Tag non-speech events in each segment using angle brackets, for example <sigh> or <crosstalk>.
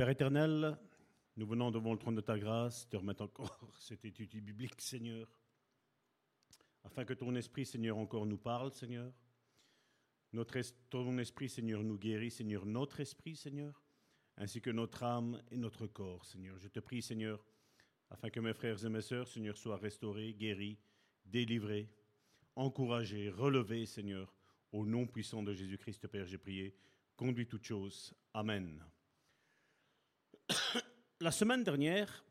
Père éternel, nous venons devant le trône de ta grâce, te remettre encore <laughs> cette étude biblique, Seigneur, afin que ton esprit, Seigneur, encore nous parle, Seigneur. Notre ton esprit, Seigneur, nous guérit, Seigneur, notre esprit, Seigneur, ainsi que notre âme et notre corps, Seigneur. Je te prie, Seigneur, afin que mes frères et mes sœurs, Seigneur, soient restaurés, guéris, délivrés, encouragés, relevés, Seigneur, au nom puissant de Jésus-Christ, Père, j'ai prié. Conduis toutes choses. Amen. <coughs> La semaine dernière,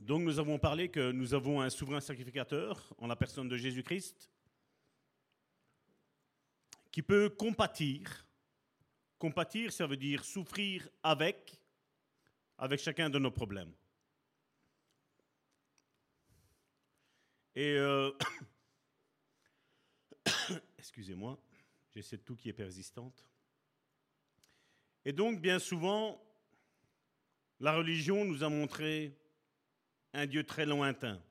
donc nous avons parlé que nous avons un souverain sacrificateur en la personne de Jésus-Christ qui peut compatir. Compatir, ça veut dire souffrir avec, avec chacun de nos problèmes. Et euh, <coughs> excusez-moi, j'ai cette toux qui est persistante. Et donc, bien souvent, la religion nous a montré un Dieu très lointain,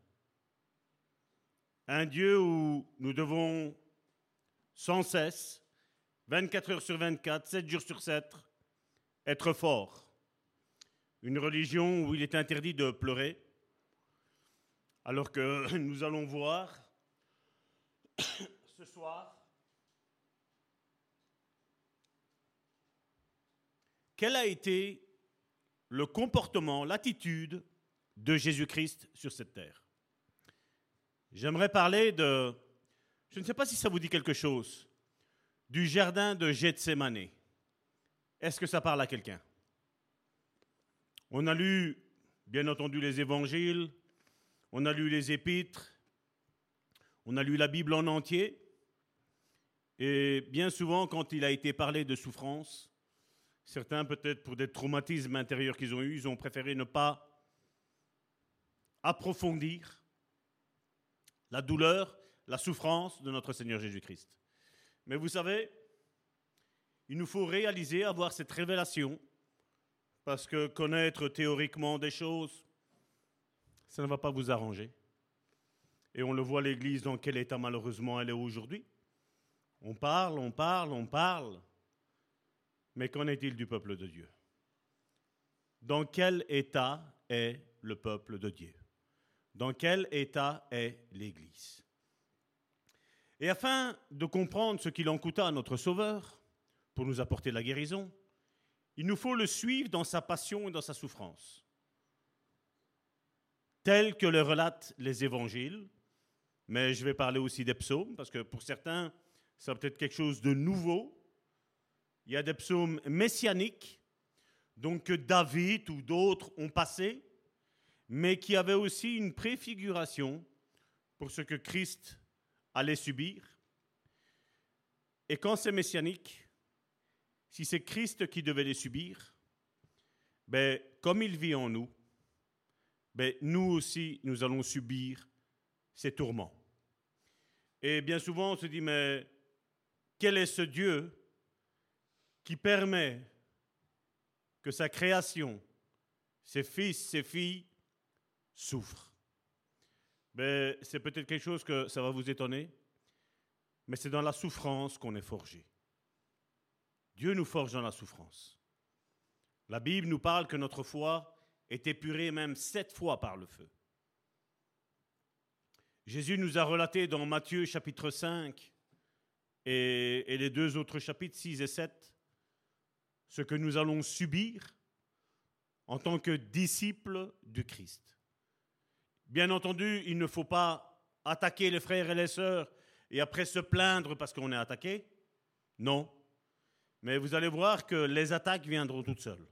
un Dieu où nous devons sans cesse, 24 heures sur 24, 7 jours sur 7, être fort. Une religion où il est interdit de pleurer, alors que <coughs> nous allons voir <coughs> ce soir quel a été le comportement, l'attitude de Jésus-Christ sur cette terre. J'aimerais parler de je ne sais pas si ça vous dit quelque chose. Du jardin de Gethsemane. Est-ce que ça parle à quelqu'un? On a lu, bien entendu, les évangiles, on a lu les épîtres, on a lu la Bible en entier. Et bien souvent, quand il a été parlé de souffrance, certains, peut-être pour des traumatismes intérieurs qu'ils ont eus, ils ont préféré ne pas approfondir la douleur la souffrance de notre Seigneur Jésus-Christ. Mais vous savez, il nous faut réaliser, avoir cette révélation, parce que connaître théoriquement des choses, ça ne va pas vous arranger. Et on le voit l'Église dans quel état malheureusement elle est aujourd'hui. On parle, on parle, on parle. Mais qu'en est-il du peuple de Dieu? Dans quel état est le peuple de Dieu? Dans quel état est l'Église? Et afin de comprendre ce qu'il en coûta à notre Sauveur, pour nous apporter la guérison, il nous faut le suivre dans sa passion et dans sa souffrance, tel que le relatent les évangiles, mais je vais parler aussi des psaumes, parce que pour certains, ça va peut-être quelque chose de nouveau. Il y a des psaumes messianiques, donc que David ou d'autres ont passé, mais qui avaient aussi une préfiguration pour ce que Christ allait subir. Et quand c'est messianique, si c'est Christ qui devait les subir, ben, comme il vit en nous, ben, nous aussi, nous allons subir ces tourments. Et bien souvent, on se dit, mais quel est ce Dieu qui permet que sa création, ses fils, ses filles, souffrent ben, c'est peut-être quelque chose que ça va vous étonner, mais c'est dans la souffrance qu'on est forgé. Dieu nous forge dans la souffrance. La Bible nous parle que notre foi est épurée même sept fois par le feu. Jésus nous a relaté dans Matthieu chapitre 5 et, et les deux autres chapitres 6 et 7 ce que nous allons subir en tant que disciples du Christ. Bien entendu, il ne faut pas attaquer les frères et les sœurs et après se plaindre parce qu'on est attaqué. Non. Mais vous allez voir que les attaques viendront toutes seules.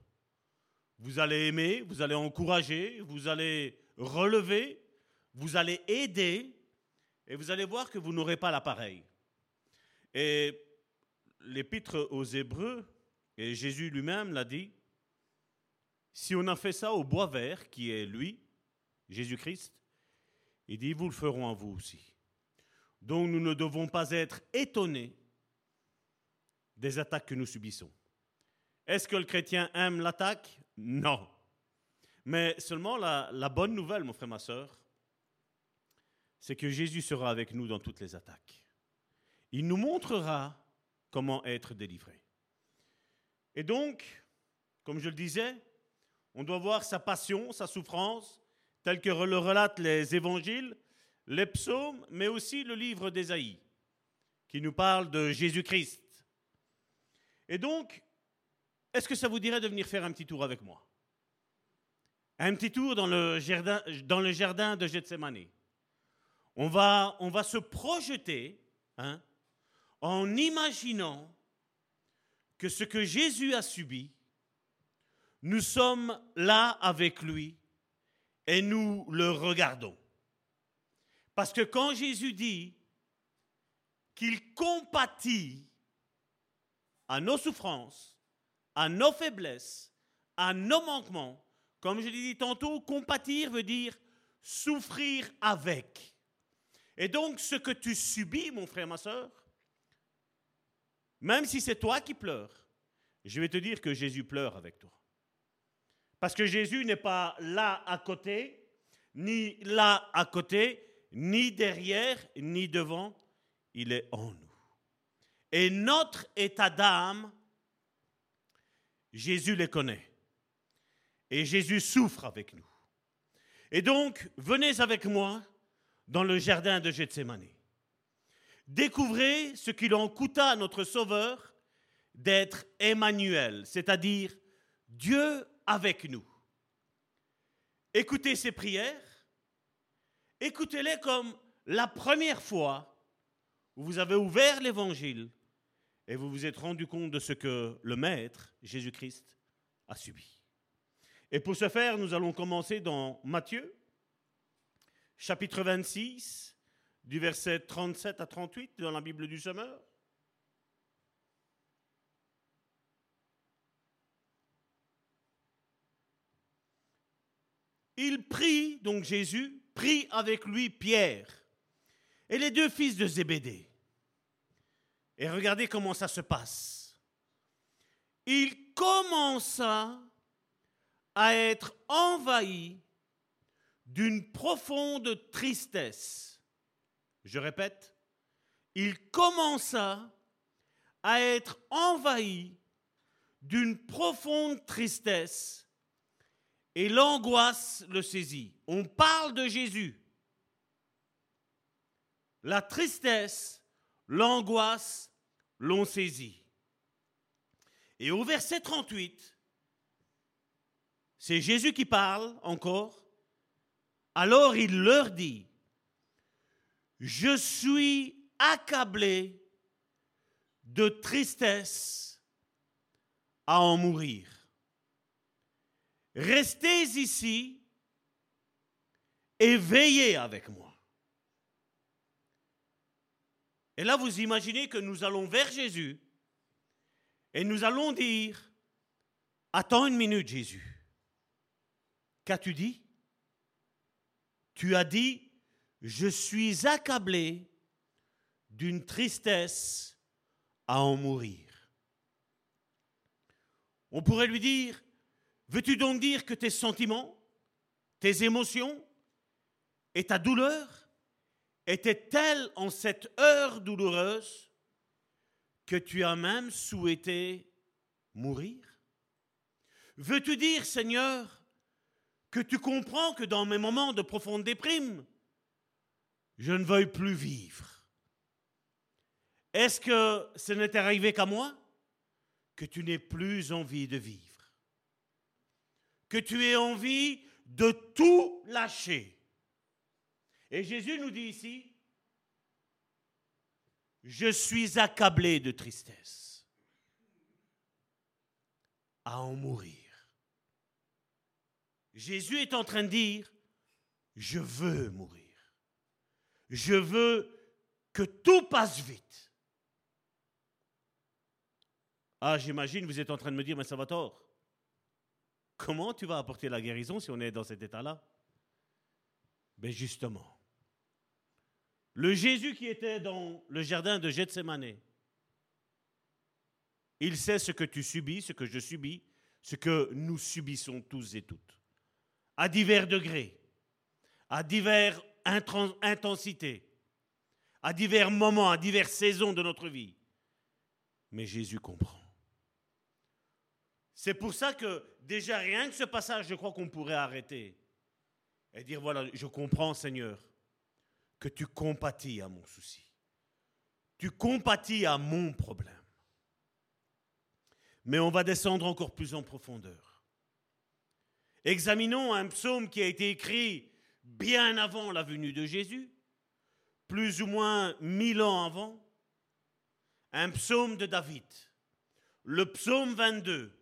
Vous allez aimer, vous allez encourager, vous allez relever, vous allez aider, et vous allez voir que vous n'aurez pas l'appareil. Et l'épître aux Hébreux, et Jésus lui-même l'a dit, si on a fait ça au bois vert, qui est lui, Jésus-Christ, il dit, vous le ferons à vous aussi. Donc nous ne devons pas être étonnés des attaques que nous subissons. Est-ce que le chrétien aime l'attaque? Non. Mais seulement la, bonne nouvelle, mon frère, ma soeur, c'est que Jésus sera avec nous dans toutes les attaques. Il nous montrera comment être délivré. Et donc, comme je le disais, on doit voir sa passion, sa souffrance, telle que le relatent les évangiles, les psaumes, mais aussi le livre d'Ésaïe, qui nous parle de Jésus-Christ. Et donc, est-ce que ça vous dirait de venir faire un petit tour avec moi? Un petit tour dans le jardin, de Gethsemane. On va, on va se projeter hein, en imaginant que ce que Jésus a subi, nous sommes là avec lui et nous le regardons. Parce que quand Jésus dit qu'il compatit à nos souffrances, à nos faiblesses, à nos manquements, comme je l'ai dit tantôt, compatir veut dire souffrir avec. Et donc ce que tu subis, mon frère, ma soeur, même si c'est toi qui pleures, je vais te dire que Jésus pleure avec toi. Parce que Jésus n'est pas là à côté, ni là à côté, ni derrière, ni devant, il est en nous. Et notre état d'âme, Jésus les connaît. Et Jésus souffre avec nous. Et donc, venez avec moi dans le jardin de Gethsemane. Découvrez ce qu'il en coûta à notre Sauveur d'être Emmanuel, c'est-à-dire Dieu avec nous. Écoutez ses prières, écoutez-les comme la première fois où vous avez ouvert l'Évangile et vous vous êtes rendu compte de ce que le Maître, Jésus-Christ, a subi. Et pour ce faire, nous allons commencer dans Matthieu, chapitre 26, du verset 37 à 38 dans la Bible du Semeur. Il prie, donc Jésus, prie avec lui Pierre et les deux fils de Zébédée. Et regardez comment ça se passe. Il commença à être envahi d'une profonde tristesse. Je répète, il commença à être envahi d'une profonde tristesse et l'angoisse le saisit. On parle de Jésus. La tristesse, l'angoisse l'ont saisi. Et au verset 38, c'est Jésus qui parle encore. Alors il leur dit, je suis accablé de tristesse à en mourir. Restez ici et veillez avec moi. Et là, vous imaginez que nous allons vers Jésus et nous allons dire, attends une minute Jésus, qu'as-tu dit? Tu as dit, je suis accablé d'une tristesse à en mourir. On pourrait lui dire, Veux-tu donc dire que tes sentiments, tes émotions et ta douleur étaient telles en cette heure douloureuse que tu as même souhaité mourir? Veux-tu dire, Seigneur, que tu comprends que dans mes moments de profonde déprime, je ne veuille plus vivre Est-ce que ce n'est arrivé qu'à moi? Que tu n'aies plus envie de vivre que tu aies envie de tout lâcher. Et Jésus nous dit ici, je suis accablé de tristesse à en mourir. Jésus est en train de dire, je veux mourir. Je veux que tout passe vite. Ah, j'imagine, vous êtes en train de me dire, mais ça va tort. Comment tu vas apporter la guérison si on est dans cet état-là? Ben justement, le Jésus qui était dans le jardin de Gethsemane, il sait ce que tu subis, ce que je subis, ce que nous subissons tous et toutes, à divers degrés, à diverses intensités, à divers moments, à diverses saisons de notre vie. Mais Jésus comprend. C'est pour ça que déjà rien que ce passage, je crois qu'on pourrait arrêter et dire, voilà, je comprends Seigneur que tu compatis à mon souci. Tu compatis à mon problème. Mais on va descendre encore plus en profondeur. Examinons un psaume qui a été écrit bien avant la venue de Jésus, plus ou moins mille ans avant, un psaume de David, le psaume 22,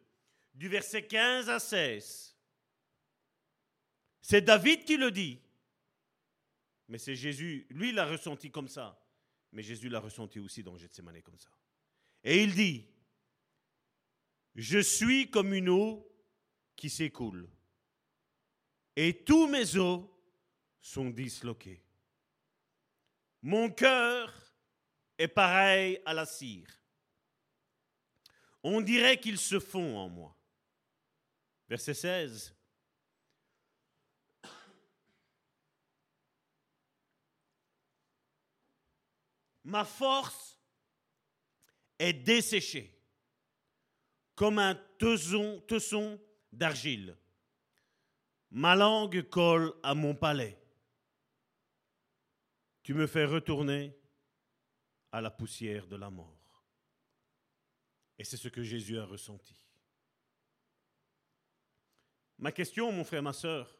du verset 15 à 16. C'est David qui le dit, mais c'est Jésus, lui l'a ressenti comme ça, mais Jésus l'a ressenti aussi dans Gethsemane comme ça. Et il dit, je suis comme une eau qui s'écoule, et tous mes os sont disloqués. Mon cœur est pareil à la cire. On dirait qu'ils se font en moi. Verset 16. Ma force est desséchée comme un tesson, d'argile. Ma langue colle à mon palais. Tu me fais retourner à la poussière de la mort. Et c'est ce que Jésus a ressenti. Ma question, mon frère, ma soeur,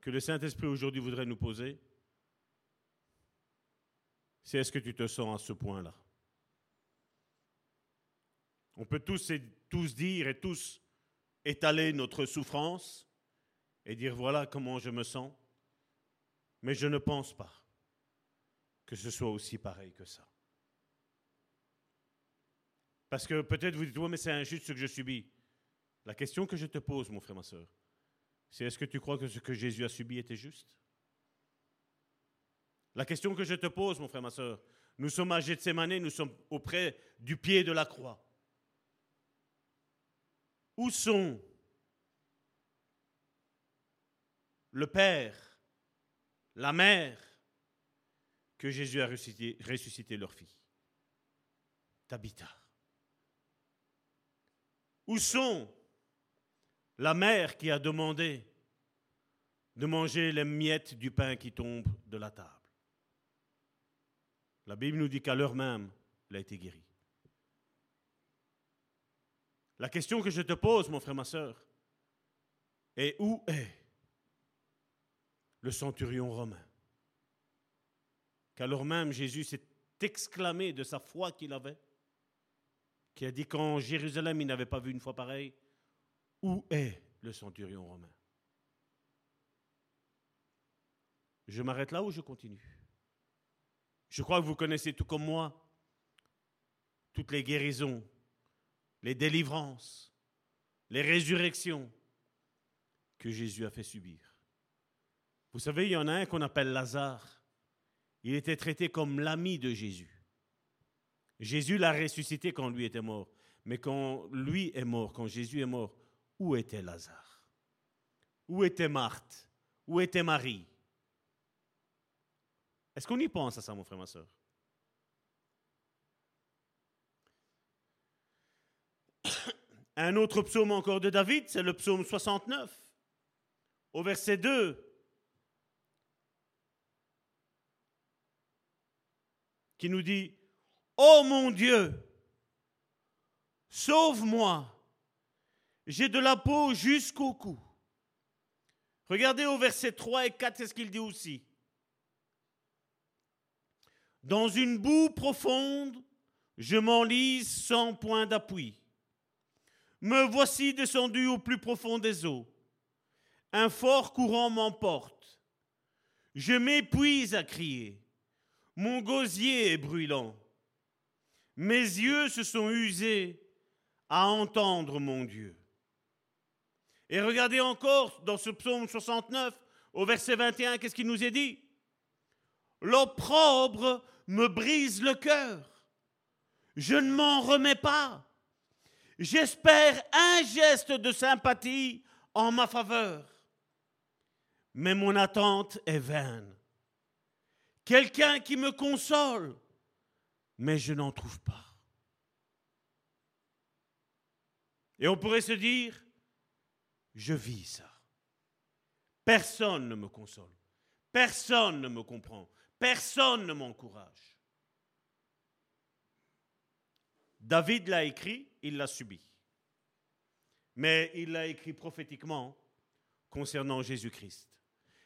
que le Saint-Esprit aujourd'hui voudrait nous poser, c'est est-ce que tu te sens à ce point-là? On peut tous, tous dire et tous étaler notre souffrance et dire voilà comment je me sens, mais je ne pense pas que ce soit aussi pareil que ça. Parce que peut-être vous dites, oui, mais c'est injuste ce que je subis. La question que je te pose, mon frère, ma soeur, c'est est-ce que tu crois que ce que Jésus a subi était juste? La question que je te pose, mon frère, ma soeur, nous sommes à Gethsemane, nous sommes auprès du pied de la croix. Où sont le Père, la Mère, que Jésus a ressuscité, leur fille, Tabitha. Où sont la mère qui a demandé de manger les miettes du pain qui tombe de la table? La Bible nous dit qu'à l'heure même, elle a été guérie. La question que je te pose, mon frère, ma soeur, est où est le centurion romain. Qu'alors même Jésus s'est exclamé de sa foi qu'il avait, qui a dit qu'en Jérusalem il n'avait pas vu une foi pareille, où est le centurion romain? Je m'arrête là ou je continue? Je crois que vous connaissez tout comme moi toutes les guérisons, les délivrances, les résurrections que Jésus a fait subir. Vous savez, il y en a un qu'on appelle Lazare. Il était traité comme l'ami de Jésus. Jésus l'a ressuscité quand lui était mort. Mais quand lui est mort, quand Jésus est mort, où était Lazare? Où était Marthe? Où était Marie? Est-ce qu'on y pense à ça, mon frère, ma soeur? <coughs> Un autre psaume encore de David, c'est le psaume 69, au verset 2. Qui nous dit, Oh mon Dieu, sauve-moi, j'ai de la peau jusqu'au cou. Regardez au verset 3 et 4, c'est ce qu'il dit aussi. Dans une boue profonde, je m'enlise sans point d'appui. Me voici descendu au plus profond des eaux. Un fort courant m'emporte. Je m'épuise à crier. Mon gosier est brûlant. Mes yeux se sont usés à entendre mon Dieu. Et regardez encore dans ce psaume 69, au verset 21, qu'est-ce qu'il nous est dit? L'opprobre me brise le cœur. Je ne m'en remets pas. J'espère un geste de sympathie en ma faveur. Mais mon attente est vaine quelqu'un qui me console, mais je n'en trouve pas. Et on pourrait se dire, je vis ça. Personne ne me console. Personne ne me comprend. Personne ne m'encourage. David l'a écrit, il l'a subi. Mais il l'a écrit prophétiquement concernant Jésus-Christ.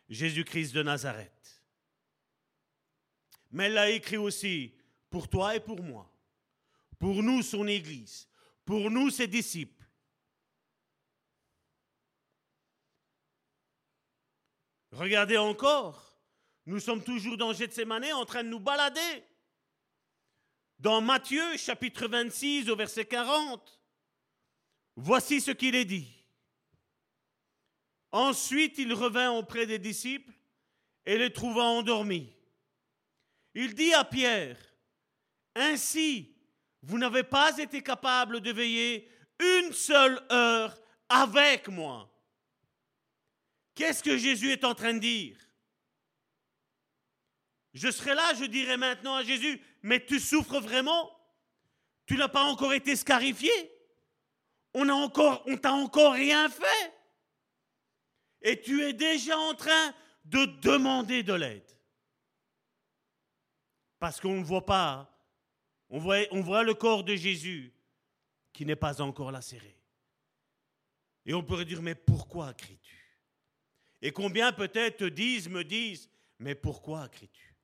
Jésus-Christ de Nazareth. Mais il l'a écrit aussi pour toi et pour moi. Pour nous, son Église. Pour nous, ses disciples. Regardez encore, nous sommes toujours dans Gethsemane en train de nous balader. Dans Matthieu chapitre 26 au verset 40, voici ce qu'il est dit. Ensuite il revint auprès des disciples et les trouva endormis. Il dit à Pierre, Ainsi, vous n'avez pas été capable de veiller une seule heure avec moi. Qu'est-ce que Jésus est en train de dire? Je serai là, je dirai maintenant à Jésus, mais tu souffres vraiment? Tu n'as pas encore été scarifié? On encore, on t'a encore rien fait? Et tu es déjà en train de demander de l'aide. Parce qu'on ne voit pas, on voit, on voit le corps de Jésus qui n'est pas encore lacéré. Et on pourrait dire, mais pourquoi cries-tu? Et combien peut-être disent, me disent, mais pourquoi cries-tu?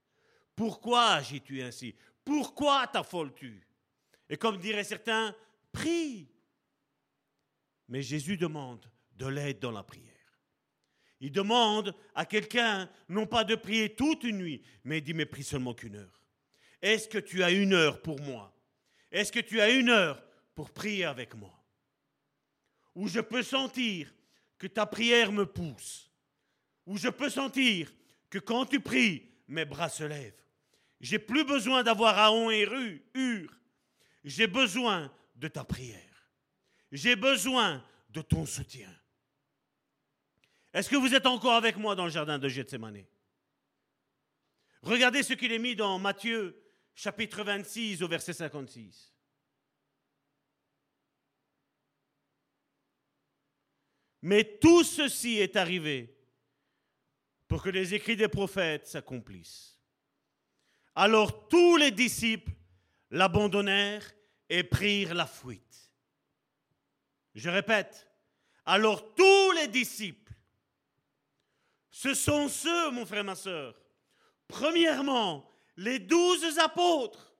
Pourquoi agis-tu ainsi? Pourquoi t'affoles-tu? Et comme diraient certains, prie. Mais Jésus demande de l'aide dans la prière. Il demande à quelqu'un, non pas de prier toute une nuit, mais il dit, mais prie seulement qu'une heure. Est-ce que tu as une heure pour moi? Est-ce que tu as une heure pour prier avec moi? Où je peux sentir que ta prière me pousse où je peux sentir que quand tu pries, mes bras se lèvent. J'ai plus besoin d'avoir Aon et Ru, Hur. J'ai besoin de ta prière. J'ai besoin de ton soutien. Est-ce que vous êtes encore avec moi dans le jardin de Gethsemane? Regardez ce qu'il est mis dans Matthieu chapitre 26 au verset 56. Mais tout ceci est arrivé pour que les écrits des prophètes s'accomplissent. Alors tous les disciples l'abandonnèrent et prirent la fuite. Je répète, alors tous les disciples, ce sont ceux, mon frère, ma soeur, premièrement, les douze apôtres.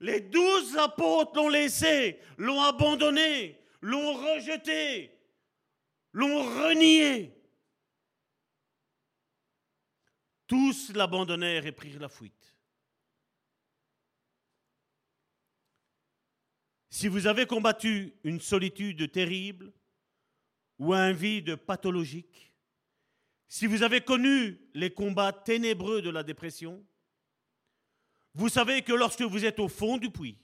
Les douze apôtres l'ont laissé, l'ont abandonné, l'ont rejeté, l'ont renié. Tous l'abandonnèrent et prirent la fuite. Si vous avez combattu une solitude terrible ou un vide pathologique, si vous avez connu les combats ténébreux de la dépression, vous savez que lorsque vous êtes au fond du puits,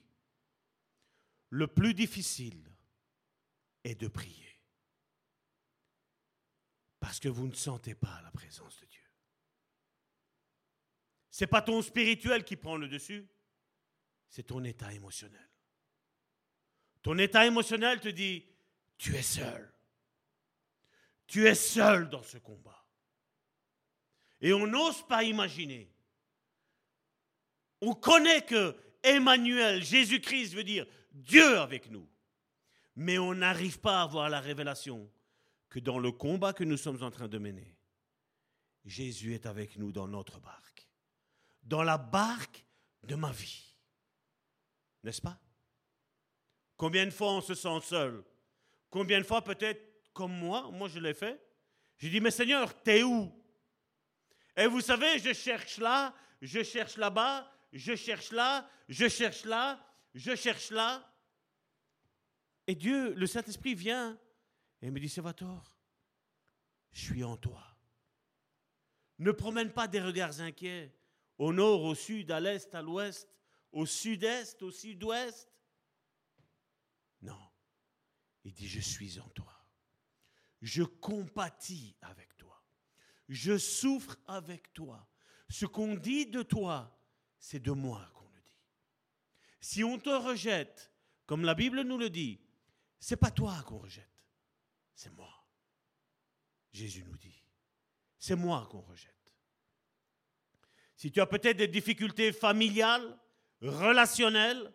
le plus difficile est de prier. Parce que vous ne sentez pas la présence de Dieu. Ce n'est pas ton spirituel qui prend le dessus, c'est ton état émotionnel. Ton état émotionnel te dit, tu es seul. Tu es seul dans ce combat. Et on n'ose pas imaginer. On connaît que Emmanuel, Jésus-Christ veut dire Dieu avec nous. Mais on n'arrive pas à avoir la révélation que dans le combat que nous sommes en train de mener, Jésus est avec nous dans notre barque dans la barque de ma vie. N'est-ce pas? Combien de fois on se sent seul? Combien de fois peut-être comme moi, moi je l'ai fait, j'ai dit, mais Seigneur, t'es où? Et vous savez, je cherche là, je cherche là-bas, je cherche là, je cherche là, je cherche là. Et Dieu, le Saint-Esprit vient et me dit, Salvatore, je suis en toi. Ne promène pas des regards inquiets au nord, au sud, à l'est, à l'ouest, au sud-est, au sud-ouest. Non. Il dit, je suis en toi. Je compatis avec toi. Je souffre avec toi. Ce qu'on dit de toi, c'est de moi qu'on le dit. Si on te rejette, comme la Bible nous le dit, C'est pas toi qu'on rejette, c'est moi. Jésus nous dit, c'est moi qu'on rejette. Si tu as peut-être des difficultés familiales, relationnelles,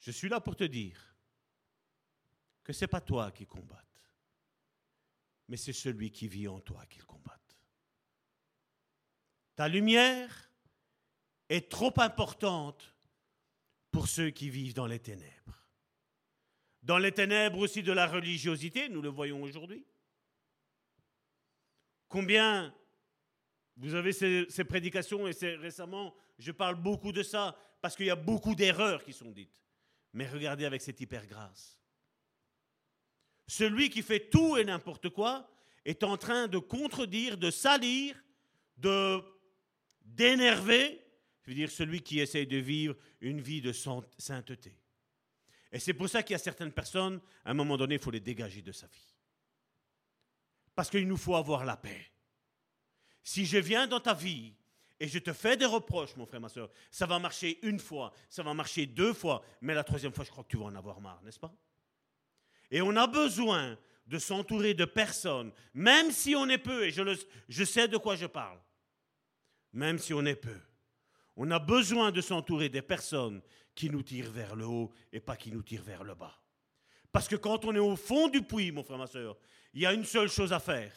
je suis là pour te dire que ce n'est pas toi qui combatte, mais c'est celui qui vit en toi qui le combatte. Ta lumière est trop importante pour ceux qui vivent dans les ténèbres. Dans les ténèbres aussi de la religiosité, nous le voyons aujourd'hui. Combien vous avez ces, prédications et récemment, je parle beaucoup de ça parce qu'il y a beaucoup d'erreurs qui sont dites. Mais regardez avec cette hyper grâce. Celui qui fait tout et n'importe quoi est en train de contredire, de salir, de d'énerver, je veux dire celui qui essaye de vivre une vie de sainteté. Et c'est pour ça qu'il y a certaines personnes, à un moment donné, il faut les dégager de sa vie. Parce qu'il nous faut avoir la paix. Si je viens dans ta vie et je te fais des reproches, mon frère, ma soeur, ça va marcher une fois, ça va marcher deux fois, mais la troisième fois, je crois que tu vas en avoir marre, n'est-ce pas? Et on a besoin de s'entourer de personnes, même si on est peu, et je, je sais de quoi je parle, même si on est peu. On a besoin de s'entourer des personnes qui nous tirent vers le haut et pas qui nous tirent vers le bas. Parce que quand on est au fond du puits, mon frère, ma soeur, il y a une seule chose à faire,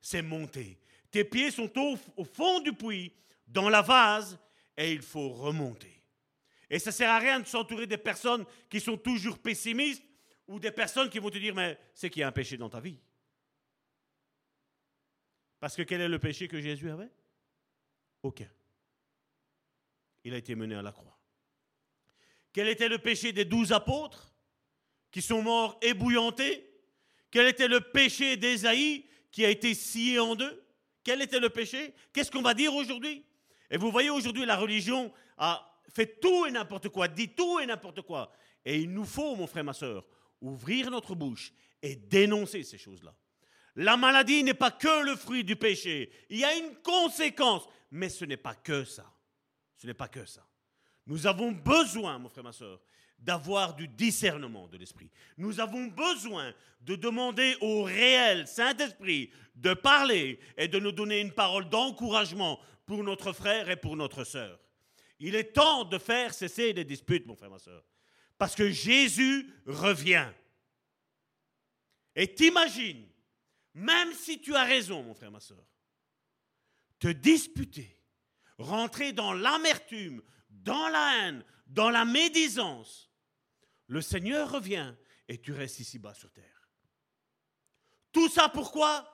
c'est monter. Tes pieds sont au, fond du puits, dans la vase, et il faut remonter. Et ça ne sert à rien de s'entourer des personnes qui sont toujours pessimistes ou des personnes qui vont te dire, mais c'est qu'il y a un péché dans ta vie. Parce que quel est le péché que Jésus avait? Aucun. Il a été mené à la croix. Quel était le péché des douze apôtres qui sont morts ébouillantés? Quel était le péché d'Ésaïe qui a été scié en deux? Quel était le péché? Qu'est-ce qu'on va dire aujourd'hui? Et vous voyez aujourd'hui, la religion a fait tout et n'importe quoi, dit tout et n'importe quoi. Et il nous faut, mon frère, ma soeur, ouvrir notre bouche et dénoncer ces choses-là. La maladie n'est pas que le fruit du péché. Il y a une conséquence, mais ce n'est pas que ça. Ce n'est pas que ça. Nous avons besoin, mon frère, ma soeur, d'avoir du discernement de l'esprit. Nous avons besoin de demander au réel Saint-Esprit de parler et de nous donner une parole d'encouragement pour notre frère et pour notre sœur. Il est temps de faire cesser les disputes, mon frère, ma soeur, parce que Jésus revient. Et t'imagines, même si tu as raison, mon frère, ma soeur, te disputer, rentrer dans l'amertume, dans la haine, dans la médisance, le Seigneur revient et tu restes ici-bas sur terre. Tout ça pourquoi?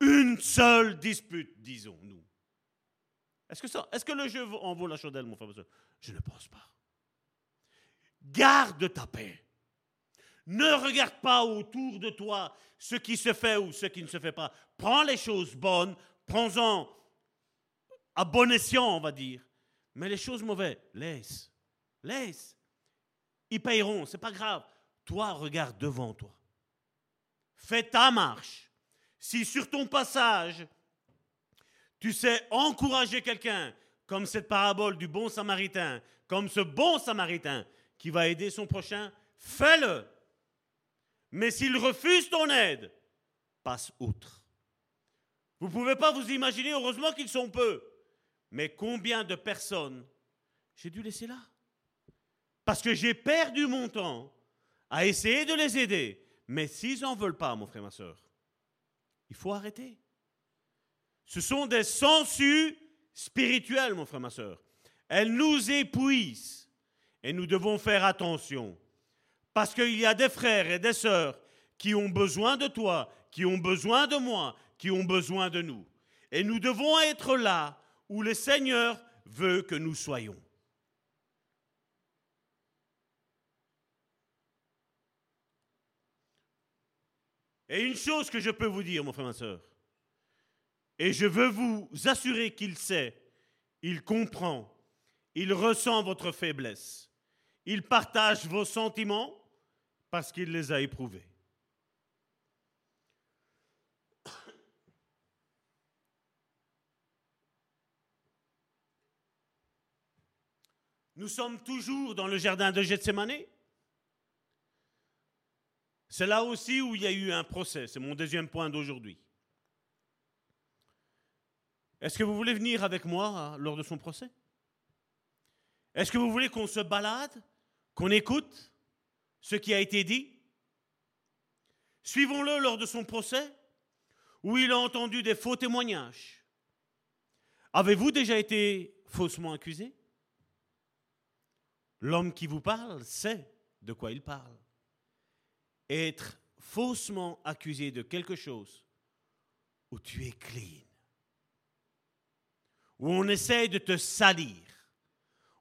Une seule dispute, disons-nous. Est-ce que, est-ce que le jeu en vaut la chandelle, mon frère Je ne pense pas. Garde ta paix. Ne regarde pas autour de toi ce qui se fait ou ce qui ne se fait pas. Prends les choses bonnes, prends-en à bon escient, on va dire. Mais les choses mauvaises, laisse. Laisse. Ils paieront, c'est pas grave. Toi, regarde devant toi. Fais ta marche. Si sur ton passage, tu sais encourager quelqu'un, comme cette parabole du bon samaritain, comme ce bon samaritain qui va aider son prochain, fais-le. Mais s'il refuse ton aide, passe outre. Vous ne pouvez pas vous imaginer, heureusement qu'ils sont peu, mais combien de personnes j'ai dû laisser là? Parce que j'ai perdu mon temps à essayer de les aider. Mais s'ils n'en veulent pas, mon frère, ma soeur, il faut arrêter. Ce sont des sangsues spirituelles, mon frère, ma soeur. Elles nous épuisent et nous devons faire attention. Parce qu'il y a des frères et des sœurs qui ont besoin de toi, qui ont besoin de moi, qui ont besoin de nous. Et nous devons être là où le Seigneur veut que nous soyons. Et une chose que je peux vous dire, mon frère, ma soeur, et je veux vous assurer qu'il sait, il comprend, il ressent votre faiblesse, il partage vos sentiments parce qu'il les a éprouvés. Nous sommes toujours dans le jardin de Gethsemane. C'est là aussi où il y a eu un procès. C'est mon deuxième point d'aujourd'hui. Est-ce que vous voulez venir avec moi hein, lors de son procès? Est-ce que vous voulez qu'on se balade, qu'on écoute ce qui a été dit? Suivons-le lors de son procès, où il a entendu des faux témoignages. Avez-vous déjà été faussement accusé? L'homme qui vous parle sait de quoi il parle. Être faussement accusé de quelque chose où tu es clean, où on essaie de te salir,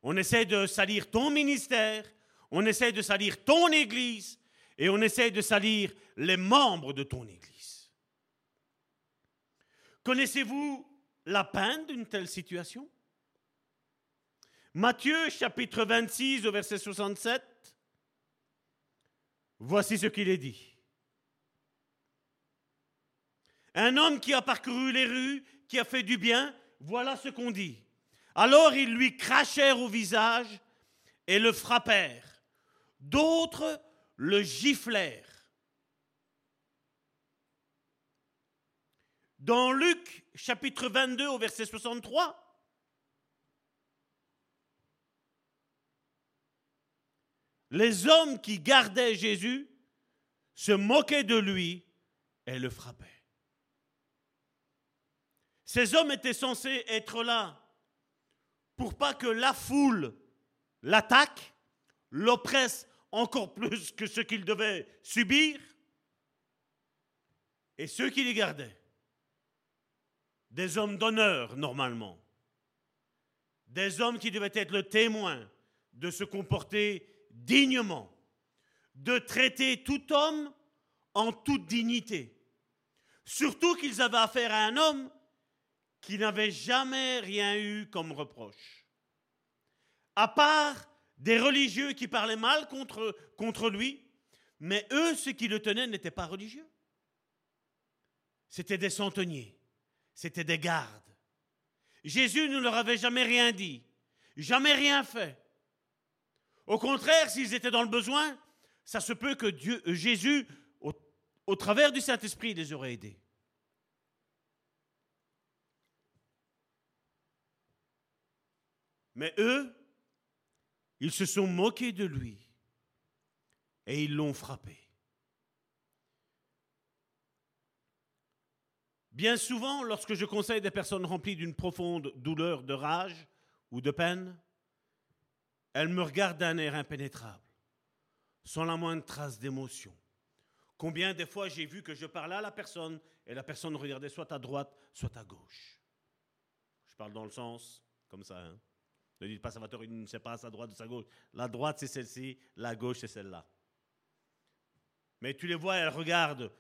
on essaie de salir ton ministère, on essaie de salir ton Église et on essaie de salir les membres de ton Église. Connaissez-vous la peine d'une telle situation? Matthieu chapitre 26 au verset 67, voici ce qu'il est dit. Un homme qui a parcouru les rues, qui a fait du bien, voilà ce qu'on dit. Alors ils lui crachèrent au visage et le frappèrent. D'autres le giflèrent. Dans Luc chapitre 22 au verset 63, les hommes qui gardaient Jésus se moquaient de lui et le frappaient. Ces hommes étaient censés être là pour pas que la foule l'attaque, l'oppresse encore plus que ce qu'il devait subir, et ceux qui les gardaient, des hommes d'honneur normalement, des hommes qui devaient être le témoin de se comporter dignement, de traiter tout homme en toute dignité. Surtout qu'ils avaient affaire à un homme qui n'avait jamais rien eu comme reproche. À part des religieux qui parlaient mal contre, lui, mais eux, ceux qui le tenaient, n'étaient pas religieux. C'étaient des centeniers, c'étaient des gardes. Jésus ne leur avait jamais rien dit, jamais rien fait. Au contraire, s'ils étaient dans le besoin, ça se peut que Dieu, euh, Jésus, au, au travers du Saint-Esprit, les aurait aidés. Mais eux, ils se sont moqués de lui et ils l'ont frappé. Bien souvent, lorsque je conseille des personnes remplies d'une profonde douleur de rage ou de peine, elle me regarde d'un air impénétrable, sans la moindre trace d'émotion. Combien de fois j'ai vu que je parlais à la personne et la personne regardait soit à droite, soit à gauche. Je parle dans le sens comme ça. Hein. Ne dites pas, Salvatore, il ne sait pas sa droite ou sa gauche. La droite, c'est celle-ci, la gauche, c'est celle-là. Mais tu les vois, elles regardent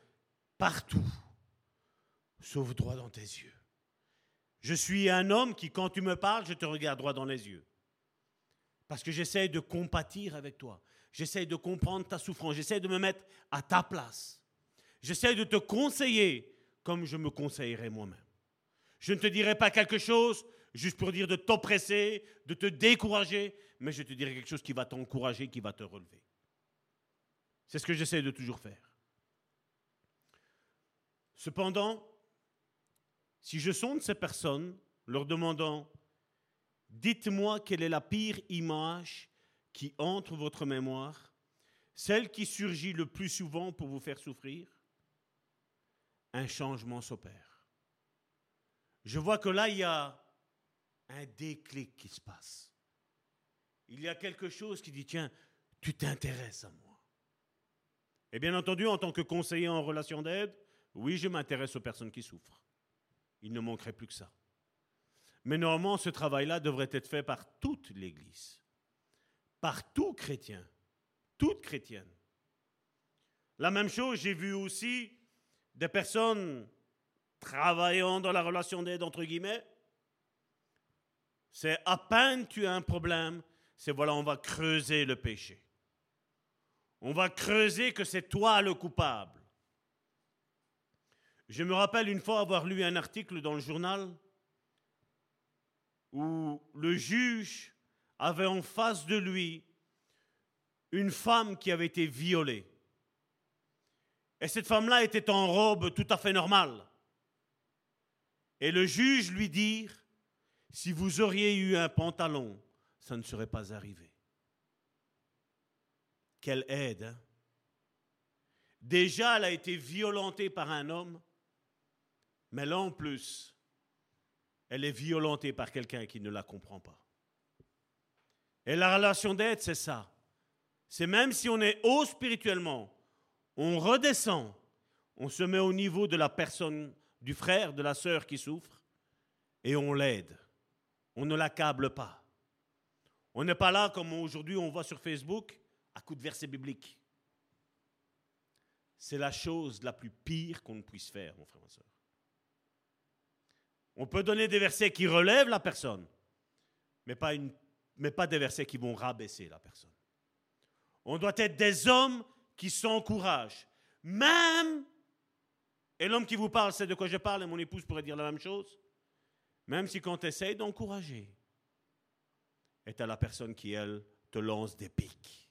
partout, sauf droit dans tes yeux. Je suis un homme qui, quand tu me parles, je te regarde droit dans les yeux. Parce que j'essaie de compatir avec toi. J'essaie de comprendre ta souffrance. J'essaie de me mettre à ta place. J'essaie de te conseiller comme je me conseillerais moi-même. Je ne te dirai pas quelque chose juste pour dire de t'oppresser, de te décourager, mais je te dirai quelque chose qui va t'encourager, qui va te relever. C'est ce que j'essaie de toujours faire. Cependant, si je sonde ces personnes, leur demandant Dites-moi quelle est la pire image qui entre votre mémoire, celle qui surgit le plus souvent pour vous faire souffrir. Un changement s'opère. Je vois que là, il y a un déclic qui se passe. Il y a quelque chose qui dit, tiens, tu t'intéresses à moi. Et bien entendu, en tant que conseiller en relation d'aide, oui, je m'intéresse aux personnes qui souffrent. Il ne manquerait plus que ça. Mais normalement, ce travail-là devrait être fait par toute l'Église, par tout chrétien, toute chrétienne. La même chose, j'ai vu aussi des personnes travaillant dans la relation d'aide, entre guillemets. C'est à peine tu as un problème, c'est voilà, on va creuser le péché. On va creuser que c'est toi le coupable. Je me rappelle une fois avoir lu un article dans le journal où le juge avait en face de lui une femme qui avait été violée. Et cette femme-là était en robe tout à fait normale. Et le juge lui dit, si vous auriez eu un pantalon, ça ne serait pas arrivé. Quelle aide. Hein? Déjà, elle a été violentée par un homme, mais là en plus, elle est violentée par quelqu'un qui ne la comprend pas. Et la relation d'aide, c'est ça. C'est même si on est haut spirituellement, on redescend, on se met au niveau de la personne, du frère, de la sœur qui souffre, et on l'aide. On ne l'accable pas. On n'est pas là comme aujourd'hui on voit sur Facebook à coup de versets bibliques. C'est la chose la plus pire qu'on puisse faire, mon frère, ma soeur. On peut donner des versets qui relèvent la personne, mais pas, des versets qui vont rabaisser la personne. On doit être des hommes qui s'encouragent. Même, et l'homme qui vous parle sait de quoi je parle, et mon épouse pourrait dire la même chose, même si quand tu essayes d'encourager, est à la personne qui, elle, te lance des pics.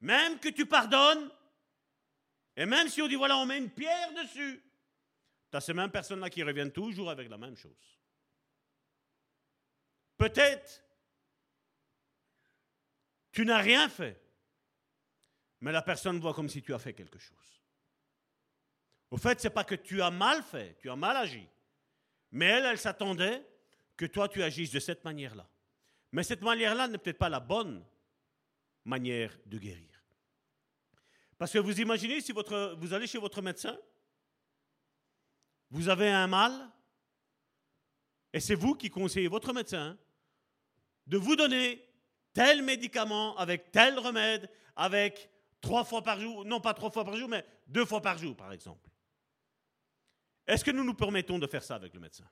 Même que tu pardonnes, et même si on dit, voilà, on met une pierre dessus, tu as ces mêmes personnes-là qui reviennent toujours avec la même chose. Peut-être, tu n'as rien fait mais la personne voit comme si tu as fait quelque chose. Au fait, ce n'est pas que tu as mal fait, tu as mal agi. Mais elle, elle s'attendait que toi, tu agisses de cette manière-là. Mais cette manière-là n'est peut-être pas la bonne manière de guérir. Parce que vous imaginez, si votre, vous allez chez votre médecin, vous avez un mal, et c'est vous qui conseillez votre médecin de vous donner tel médicament avec tel remède, avec trois fois par jour, non pas trois fois par jour, mais deux fois par jour, par exemple. Est-ce que nous nous permettons de faire ça avec le médecin?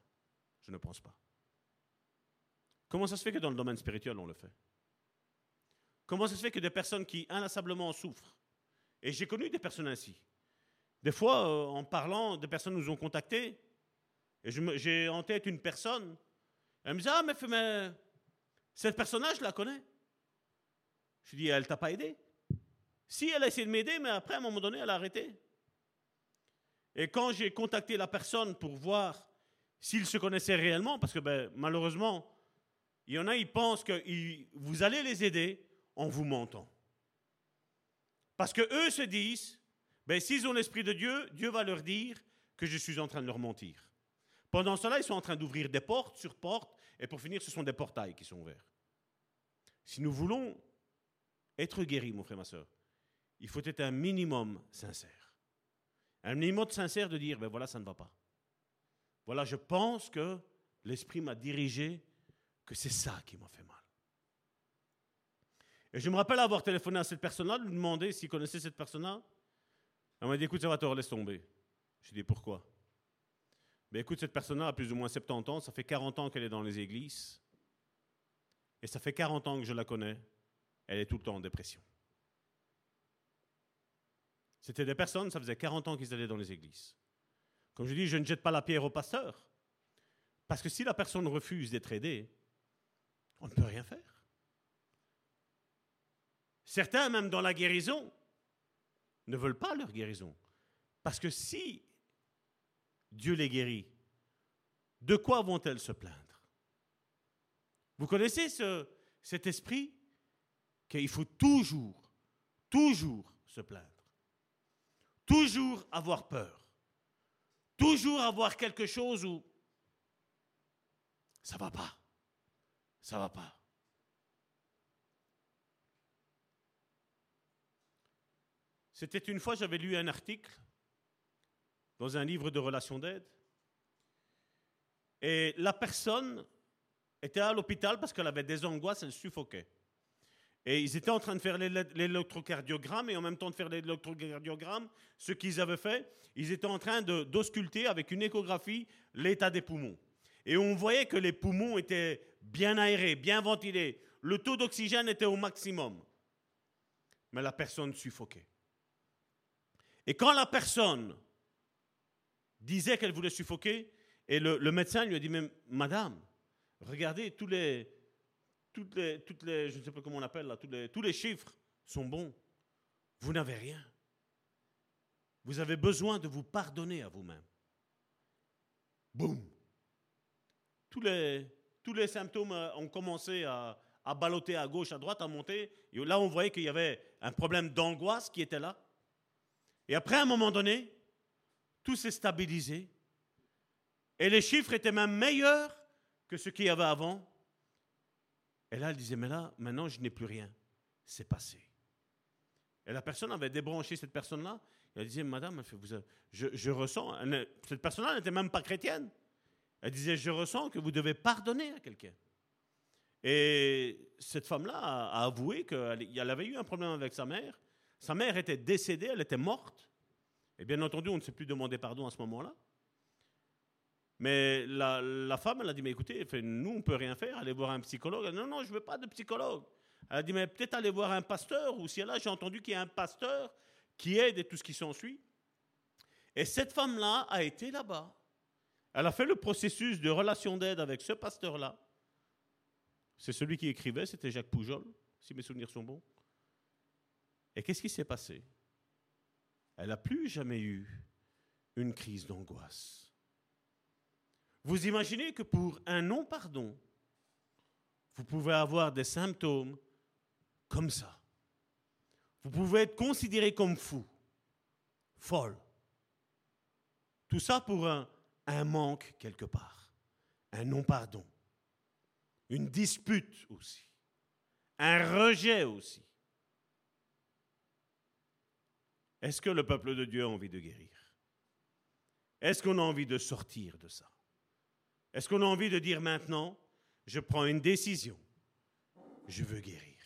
Je ne pense pas. Comment ça se fait que dans le domaine spirituel, on le fait? Comment ça se fait que des personnes qui inlassablement souffrent, et j'ai connu des personnes ainsi, des fois, euh, en parlant, des personnes nous ont contactés, et j'ai en tête une personne, elle me dit Ah, mais, cette personne-là, je la connais. Je lui dis Elle t'a pas aidé? Si elle a essayé de m'aider, mais après, à un moment donné, elle a arrêté. Et quand j'ai contacté la personne pour voir s'ils se connaissaient réellement, parce que ben, malheureusement, il y en a, ils pensent que vous allez les aider en vous mentant. Parce que eux se disent, ben, s'ils ont l'Esprit de Dieu, Dieu va leur dire que je suis en train de leur mentir. Pendant cela, ils sont en train d'ouvrir des portes sur portes, et pour finir, ce sont des portails qui sont ouverts. Si nous voulons être guéris, mon frère, ma soeur, il faut être un minimum sincère. Un minimum sincère de dire, ben voilà, ça ne va pas. Voilà, je pense que l'Esprit m'a dirigé, que c'est ça qui m'a fait mal. Et je me rappelle avoir téléphoné à cette personne-là, lui demander s'il connaissait cette personne-là. Elle m'a dit, écoute, ça va te laisse tomber. Je lui ai dit, pourquoi? Ben écoute, cette personne-là a plus ou moins 70 ans, ça fait 40 ans qu'elle est dans les églises. Et ça fait 40 ans que je la connais. Elle est tout le temps en dépression. C'était des personnes, ça faisait 40 ans qu'ils allaient dans les églises. Comme je dis, je ne jette pas la pierre au pasteur. Parce que si la personne refuse d'être aidée, on ne peut rien faire. Certains, même dans la guérison, ne veulent pas leur guérison. Parce que si Dieu les guérit, de quoi vont-elles se plaindre? Vous connaissez ce, cet esprit qu'il faut toujours, toujours se plaindre. Toujours avoir peur. Toujours avoir quelque chose où ça va pas. Ça va pas. C'était une fois, j'avais lu un article dans un livre de relations d'aide. Et la personne était à l'hôpital parce qu'elle avait des angoisses, elle suffoquait. Et ils étaient en train de faire l'électrocardiogramme et en même temps de faire l'électrocardiogramme, ce qu'ils avaient fait, ils étaient en train d'ausculter avec une échographie l'état des poumons. Et on voyait que les poumons étaient bien aérés, bien ventilés. Le taux d'oxygène était au maximum. Mais la personne suffoquait. Et quand la personne disait qu'elle voulait suffoquer, et le, médecin lui a dit, mais madame, regardez tous les, les, les, je ne sais pas comment on appelle là, tous les, tous les chiffres sont bons. Vous n'avez rien. Vous avez besoin de vous pardonner à vous-même. Boum. Tous les, tous les symptômes euh, ont commencé à, à balloter à gauche, à droite, à monter. Et là, on voyait qu'il y avait un problème d'angoisse qui était là. Et après, à un moment donné, tout s'est stabilisé. Et les chiffres étaient même meilleurs que ce qu'il y avait avant. Et là, elle disait, mais là, maintenant, je n'ai plus rien. C'est passé. Et la personne avait débranché cette personne-là. Elle disait, madame, je, ressens, cette personne-là n'était même pas chrétienne. Elle disait, je ressens que vous devez pardonner à quelqu'un. Et cette femme-là a, avoué qu'elle avait eu un problème avec sa mère. Sa mère était décédée, elle était morte. Et bien entendu, on ne s'est plus demandé pardon à ce moment-là. Mais la, femme, elle a dit, mais écoutez, nous, on ne peut rien faire, allez voir un psychologue. Elle dit, non, non, je ne veux pas de psychologue. Elle a dit, mais peut-être aller voir un pasteur, ou si là, j'ai entendu qu'il y a un pasteur qui aide et tout ce qui s'ensuit. Et cette femme-là a été là-bas. Elle a fait le processus de relation d'aide avec ce pasteur-là. C'est celui qui écrivait, c'était Jacques Poujol, si mes souvenirs sont bons. Et qu'est-ce qui s'est passé? Elle n'a plus jamais eu une crise d'angoisse. Vous imaginez que pour un non-pardon, vous pouvez avoir des symptômes comme ça. Vous pouvez être considéré comme fou, folle. Tout ça pour un, un manque quelque part, un non-pardon, une dispute aussi, un rejet aussi. Est-ce que le peuple de Dieu a envie de guérir? Est-ce qu'on a envie de sortir de ça? Est-ce qu'on a envie de dire maintenant, je prends une décision, je veux guérir?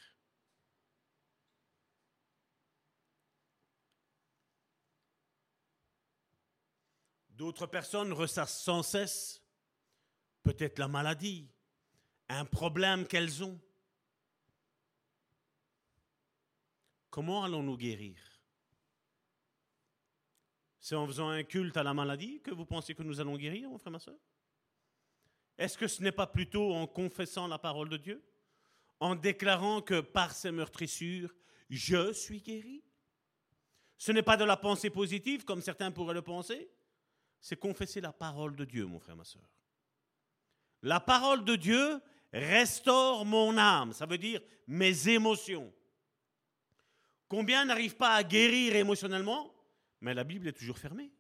D'autres personnes ressassent sans cesse peut-être la maladie, un problème qu'elles ont. Comment allons-nous guérir? C'est en faisant un culte à la maladie que vous pensez que nous allons guérir, mon frère, ma soeur? Est-ce que ce n'est pas plutôt en confessant la parole de Dieu? En déclarant que par ces meurtrissures, je suis guéri? Ce n'est pas de la pensée positive, comme certains pourraient le penser. C'est confesser la parole de Dieu, mon frère, ma soeur. La parole de Dieu restaure mon âme, ça veut dire mes émotions. Combien n'arrivent pas à guérir émotionnellement? Mais la Bible est toujours fermée.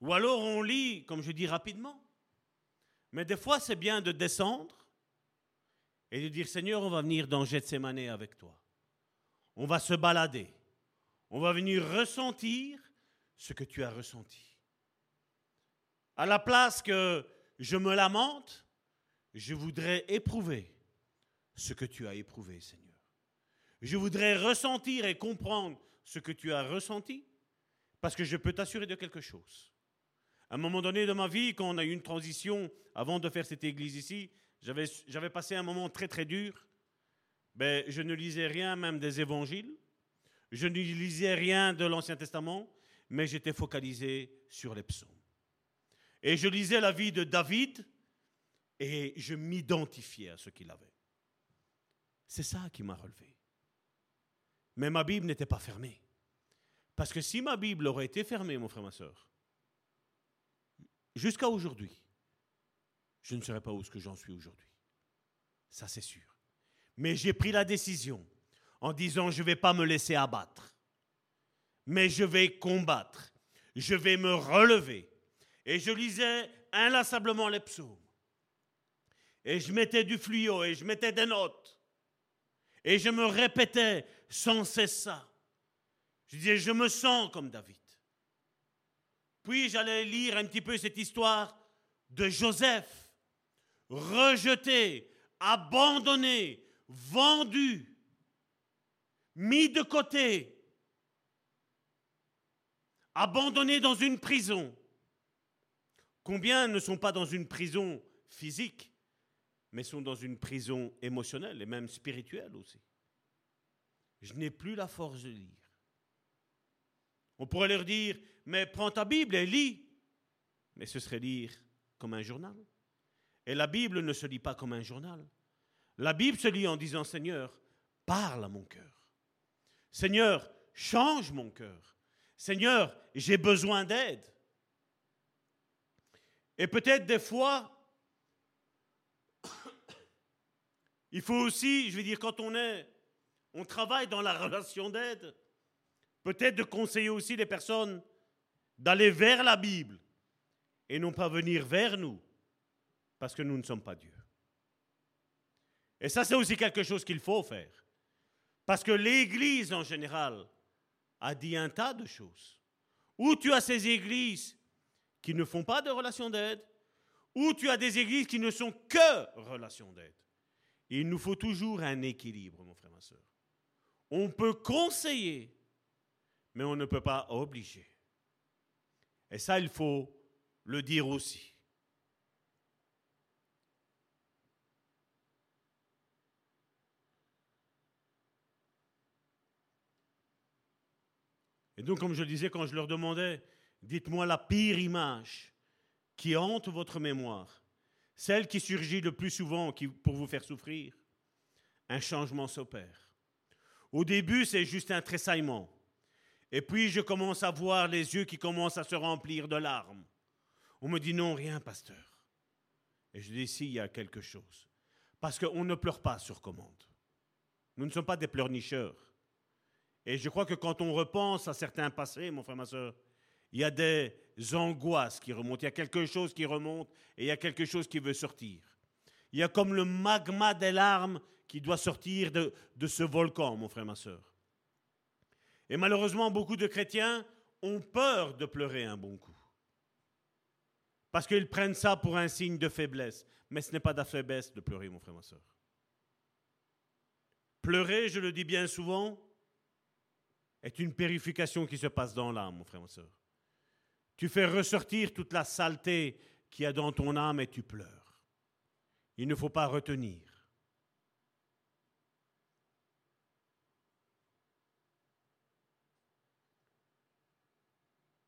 Ou alors on lit, comme je dis rapidement. Mais des fois, c'est bien de descendre et de dire Seigneur, on va venir dans Gethsemane avec toi. On va se balader. On va venir ressentir ce que tu as ressenti. À la place que je me lamente, je voudrais éprouver ce que tu as éprouvé, Seigneur. Je voudrais ressentir et comprendre ce que tu as ressenti, parce que je peux t'assurer de quelque chose. À un moment donné de ma vie, quand on a eu une transition, avant de faire cette église ici, j'avais passé un moment très très dur. Ben, je ne lisais rien même des évangiles. Je ne lisais rien de l'Ancien Testament, mais j'étais focalisé sur les psaumes. Et je lisais la vie de David et je m'identifiais à ce qu'il avait. C'est ça qui m'a relevé. Mais ma Bible n'était pas fermée. Parce que si ma Bible aurait été fermée, mon frère, ma soeur, jusqu'à aujourd'hui, je ne serais pas où ce que j'en suis aujourd'hui. Ça, c'est sûr. Mais j'ai pris la décision en disant, je ne vais pas me laisser abattre, mais je vais combattre, je vais me relever, et je lisais inlassablement les psaumes. Et je mettais du fluo et je mettais des notes. Et je me répétais sans cesse ça. Je disais, je me sens comme David. Puis j'allais lire un petit peu cette histoire de Joseph, rejeté, abandonné, vendu, mis de côté, abandonné dans une prison. Combien ne sont pas dans une prison physique, mais sont dans une prison émotionnelle et même spirituelle aussi Je n'ai plus la force de lire. On pourrait leur dire, mais prends ta Bible et lis. Mais ce serait lire comme un journal. Et la Bible ne se lit pas comme un journal. La Bible se lit en disant, Seigneur, parle à mon cœur. Seigneur, change mon cœur. Seigneur, j'ai besoin d'aide. Et peut-être des fois, <coughs> il faut aussi, je veux dire, quand on est, on travaille dans la relation d'aide, peut-être de conseiller aussi les personnes d'aller vers la Bible et non pas venir vers nous, parce que nous ne sommes pas Dieu. Et ça, c'est aussi quelque chose qu'il faut faire. Parce que l'Église, en général, a dit un tas de choses. Ou tu as ces églises qui ne font pas de relation d'aide, ou tu as des églises qui ne sont que relation d'aide. Il nous faut toujours un équilibre, mon frère, ma soeur. On peut conseiller, mais on ne peut pas obliger. Et ça, il faut le dire aussi. Et donc, comme je le disais, quand je leur demandais, dites-moi la pire image qui hante votre mémoire, celle qui surgit le plus souvent pour vous faire souffrir, un changement s'opère. Au début, c'est juste un tressaillement. Et puis, je commence à voir les yeux qui commencent à se remplir de larmes. On me dit non, rien, pasteur. Et je dis si, il y a quelque chose. Parce qu'on ne pleure pas sur commande. Nous ne sommes pas des pleurnicheurs. Et je crois que quand on repense à certains passés, mon frère, ma soeur, il y a des angoisses qui remontent, il y a quelque chose qui remonte et il y a quelque chose qui veut sortir. Il y a comme le magma des larmes qui doit sortir de, de ce volcan, mon frère, ma soeur. Et malheureusement, beaucoup de chrétiens ont peur de pleurer un bon coup. Parce qu'ils prennent ça pour un signe de faiblesse. Mais ce n'est pas de la faiblesse de pleurer, mon frère, ma soeur. Pleurer, je le dis bien souvent, est une purification qui se passe dans l'âme, mon frère, ma soeur. Tu fais ressortir toute la saleté qu'il y a dans ton âme et tu pleures. Il ne faut pas retenir.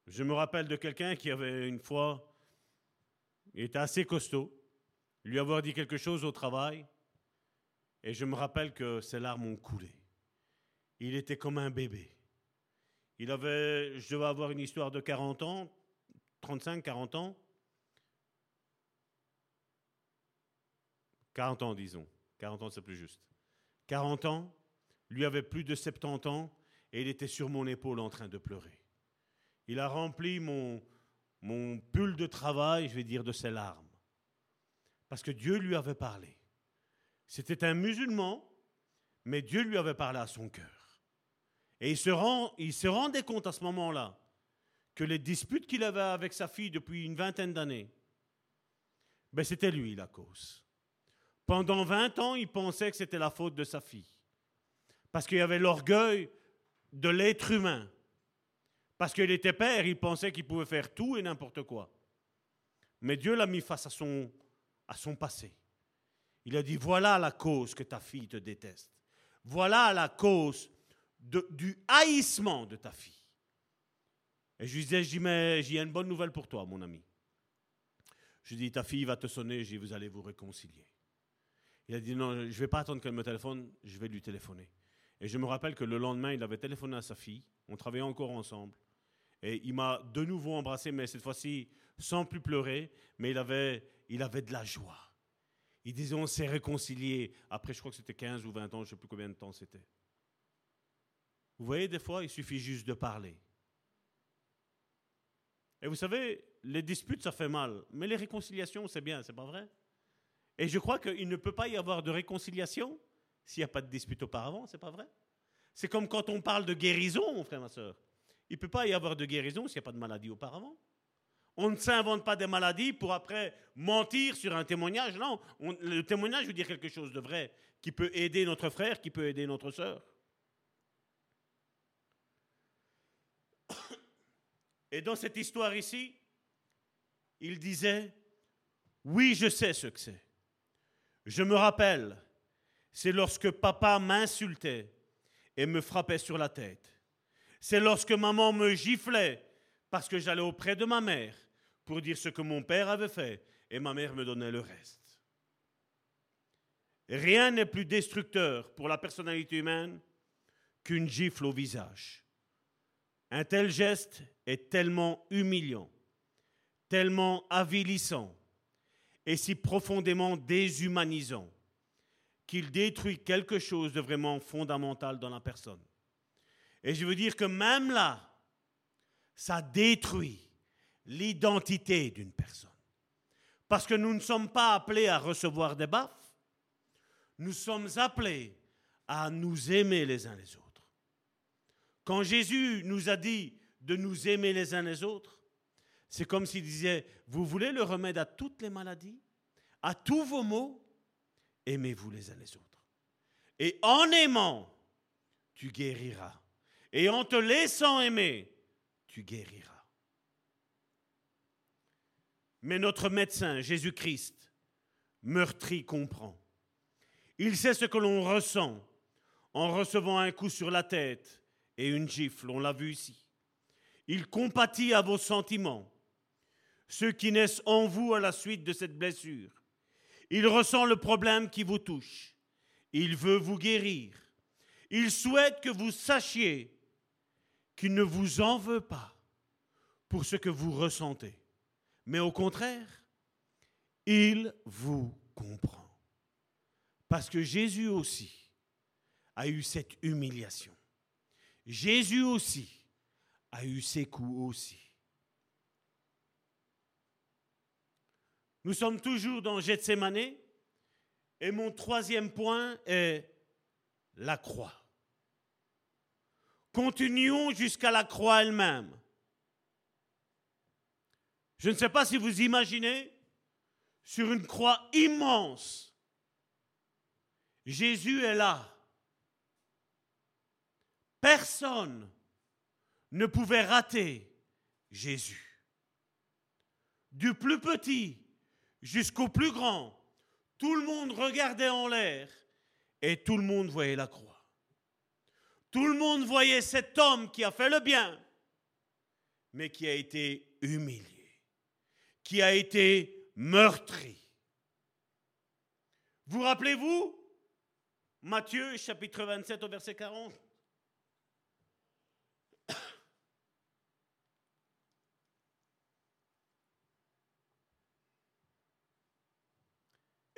Je me rappelle de quelqu'un qui avait une fois, il était assez costaud, lui avoir dit quelque chose au travail, et je me rappelle que ses larmes ont coulé. Il était comme un bébé. Il avait, je devais avoir une histoire de 40 ans, 35, 40 ans. 40 ans, disons. 40 ans, c'est plus juste. 40 ans, lui avait plus de 70 ans, et il était sur mon épaule en train de pleurer. Il a rempli mon, mon pull de travail, je vais dire, de ses larmes. Parce que Dieu lui avait parlé. C'était un musulman, mais Dieu lui avait parlé à son cœur. Et il se, rend, il se rendait compte à ce moment-là que les disputes qu'il avait avec sa fille depuis une vingtaine d'années, ben c'était lui la cause. Pendant 20 ans, il pensait que c'était la faute de sa fille. Parce qu'il y avait l'orgueil de l'être humain. Parce qu'il était père, il pensait qu'il pouvait faire tout et n'importe quoi. Mais Dieu l'a mis face à son, à son passé. Il a dit, voilà la cause que ta fille te déteste. Voilà la cause du haïssement de ta fille. Et je lui disais, dis, mais j'ai une bonne nouvelle pour toi, mon ami. Je lui dis, ta fille va te sonner, je dis, vous allez vous réconcilier. Il a dit, non, je ne vais pas attendre qu'elle me téléphone, je vais lui téléphoner. Et je me rappelle que le lendemain, il avait téléphoné à sa fille, on travaillait encore ensemble. Et il m'a de nouveau embrassé, mais cette fois-ci sans plus pleurer, mais il avait, il avait de la joie. Il disait, on s'est réconcilié. Après, je crois que c'était 15 ou 20 ans, je ne sais plus combien de temps c'était. Vous voyez, des fois, il suffit juste de parler. Et vous savez, les disputes, ça fait mal. Mais les réconciliations, c'est bien, c'est pas vrai Et je crois qu'il ne peut pas y avoir de réconciliation s'il n'y a pas de dispute auparavant, c'est pas vrai C'est comme quand on parle de guérison, frère, ma soeur. Il ne peut pas y avoir de guérison s'il n'y a pas de maladie auparavant. On ne s'invente pas des maladies pour après mentir sur un témoignage. Non, le témoignage veut dire quelque chose de vrai qui peut aider notre frère, qui peut aider notre soeur. Et dans cette histoire ici, il disait, oui, je sais ce que c'est. Je me rappelle, c'est lorsque papa m'insultait et me frappait sur la tête. C'est lorsque maman me giflait parce que j'allais auprès de ma mère pour dire ce que mon père avait fait et ma mère me donnait le reste. Rien n'est plus destructeur pour la personnalité humaine qu'une gifle au visage. Un tel geste est tellement humiliant, tellement avilissant et si profondément déshumanisant qu'il détruit quelque chose de vraiment fondamental dans la personne. Et je veux dire que même là, ça détruit l'identité d'une personne. Parce que nous ne sommes pas appelés à recevoir des baffes, nous sommes appelés à nous aimer les uns les autres. Quand Jésus nous a dit de nous aimer les uns les autres, c'est comme s'il disait, vous voulez le remède à toutes les maladies, à tous vos maux, aimez-vous les uns les autres. Et en aimant, tu guériras. Et en te laissant aimer, tu guériras. Mais notre médecin, Jésus-Christ, meurtri, comprend. Il sait ce que l'on ressent en recevant un coup sur la tête et une gifle, on l'a vu ici. Il compatit à vos sentiments, ceux qui naissent en vous à la suite de cette blessure. Il ressent le problème qui vous touche. Il veut vous guérir. Il souhaite que vous sachiez qu'il ne vous en veut pas pour ce que vous ressentez, mais au contraire, il vous comprend. Parce que Jésus aussi a eu cette humiliation. Jésus aussi a eu ses coups aussi. Nous sommes toujours dans Gethsemane et mon troisième point est la croix. Continuons jusqu'à la croix elle-même. Je ne sais pas si vous imaginez, sur une croix immense, Jésus est là. Personne ne pouvait rater Jésus. Du plus petit jusqu'au plus grand, tout le monde regardait en l'air et tout le monde voyait la croix. Tout le monde voyait cet homme qui a fait le bien, mais qui a été humilié, qui a été meurtri. Vous rappelez-vous Matthieu chapitre 27 au verset 40 <coughs>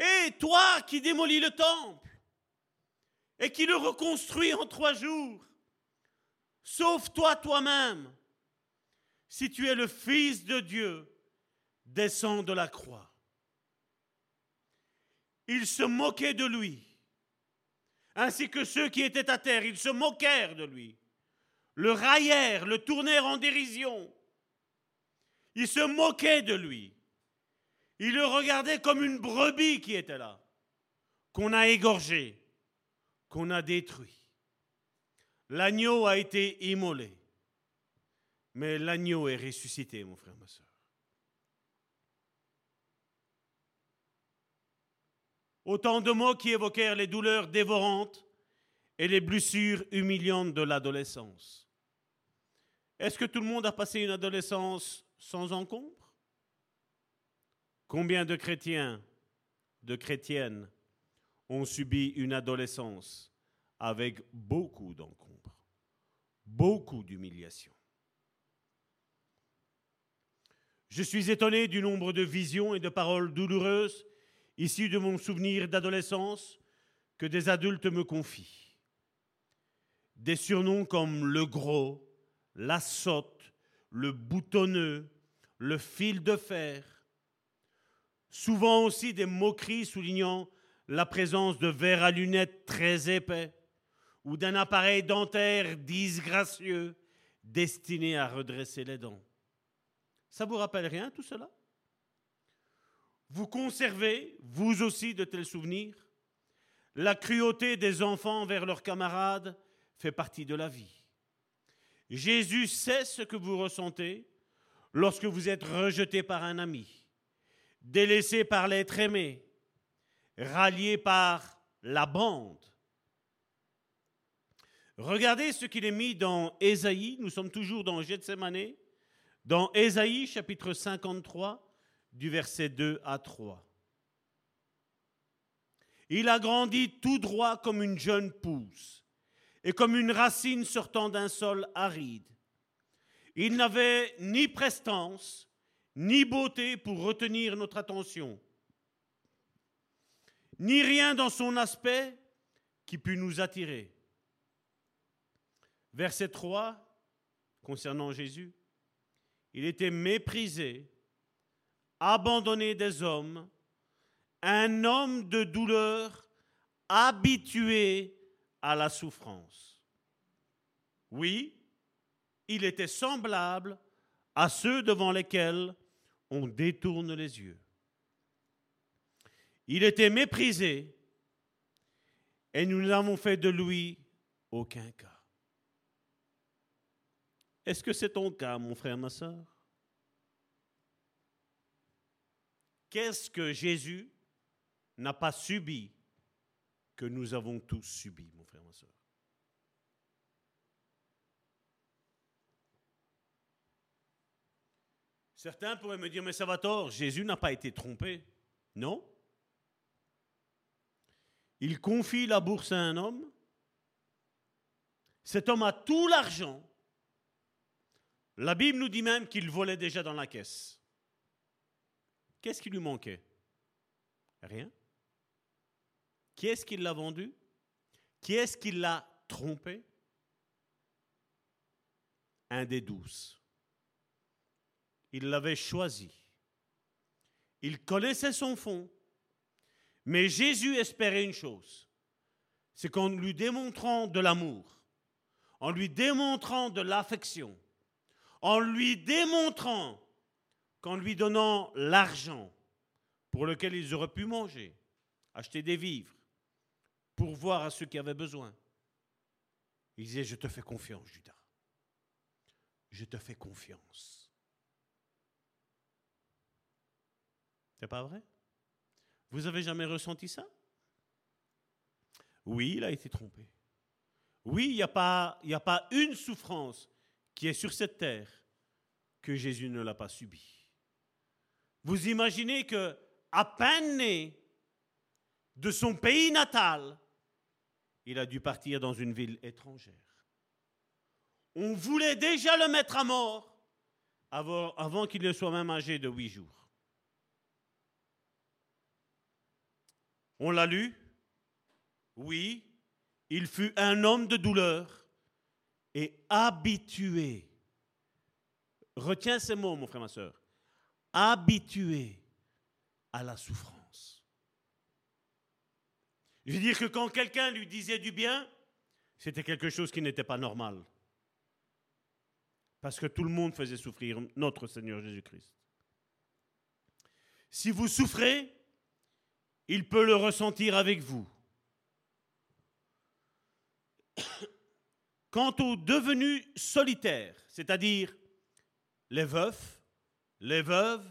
Et toi qui démolis le temple et qui le reconstruis en trois jours, sauve-toi toi-même. Si tu es le Fils de Dieu, descends de la croix. Ils se moquaient de lui, ainsi que ceux qui étaient à terre, ils se moquèrent de lui, le raillèrent, le tournèrent en dérision. Ils se moquaient de lui. Il le regardait comme une brebis qui était là, qu'on a égorgé, qu'on a détruit. L'agneau a été immolé, mais l'agneau est ressuscité, mon frère, ma soeur. Autant de mots qui évoquèrent les douleurs dévorantes et les blessures humiliantes de l'adolescence. Est-ce que tout le monde a passé une adolescence sans encombre? Combien de chrétiens, de chrétiennes ont subi une adolescence avec beaucoup d'encombre, beaucoup d'humiliation Je suis étonné du nombre de visions et de paroles douloureuses issues de mon souvenir d'adolescence que des adultes me confient. Des surnoms comme le gros, la sotte, le boutonneux, le fil de fer, Souvent aussi des moqueries soulignant la présence de verres à lunettes très épais ou d'un appareil dentaire disgracieux destiné à redresser les dents. Ça vous rappelle rien tout cela? Vous conservez, vous aussi, de tels souvenirs? La cruauté des enfants envers leurs camarades fait partie de la vie. Jésus sait ce que vous ressentez lorsque vous êtes rejeté par un ami délaissé par l'être aimé, rallié par la bande. Regardez ce qu'il est mis dans Ésaïe, nous sommes toujours dans Gethsemane, dans Ésaïe chapitre 53 du verset 2 à 3. Il a grandi tout droit comme une jeune pousse et comme une racine sortant d'un sol aride. Il n'avait ni prestance, ni beauté pour retenir notre attention, ni rien dans son aspect qui pût nous attirer. Verset 3, concernant Jésus, il était méprisé, abandonné des hommes, un homme de douleur, habitué à la souffrance. Oui, il était semblable à ceux devant lesquels on détourne les yeux. Il était méprisé et nous n'avons fait de lui aucun cas. Est-ce que c'est ton cas, mon frère, ma soeur Qu'est-ce que Jésus n'a pas subi que nous avons tous subi, mon frère, ma soeur Certains pourraient me dire, mais ça va tort, Jésus n'a pas été trompé. Non. Il confie la bourse à un homme. Cet homme a tout l'argent la Bible nous dit même qu'il volait déjà dans la caisse. Qu'est-ce qui lui manquait? Rien. Qui est-ce qui l'a vendu? Qui est-ce qui l'a trompé? Un des douze. Il l'avait choisi. Il connaissait son fond. Mais Jésus espérait une chose, c'est qu'en lui démontrant de l'amour, en lui démontrant de l'affection, en lui démontrant qu'en lui donnant l'argent pour lequel ils auraient pu manger, acheter des vivres, pour voir à ceux qui avaient besoin, il disait, je te fais confiance, Judas. Je te fais confiance. C'est pas vrai? Vous avez jamais ressenti ça? Oui, il a été trompé. Oui, il n'y a, pas, une souffrance qui est sur cette terre que Jésus ne l'a pas subi. Vous imaginez que à peine né de son pays natal, il a dû partir dans une ville étrangère. On voulait déjà le mettre à mort avant qu'il ne soit même âgé de huit jours. On l'a lu? Oui, il fut un homme de douleur et habitué. Retiens ces mots, mon frère, ma soeur. Habitué à la souffrance. Je veux dire que quand quelqu'un lui disait du bien, c'était quelque chose qui n'était pas normal. Parce que tout le monde faisait souffrir notre Seigneur Jésus-Christ. Si vous souffrez, il peut le ressentir avec vous. <coughs> Quant aux devenus solitaires, c'est-à-dire les veufs, les veuves,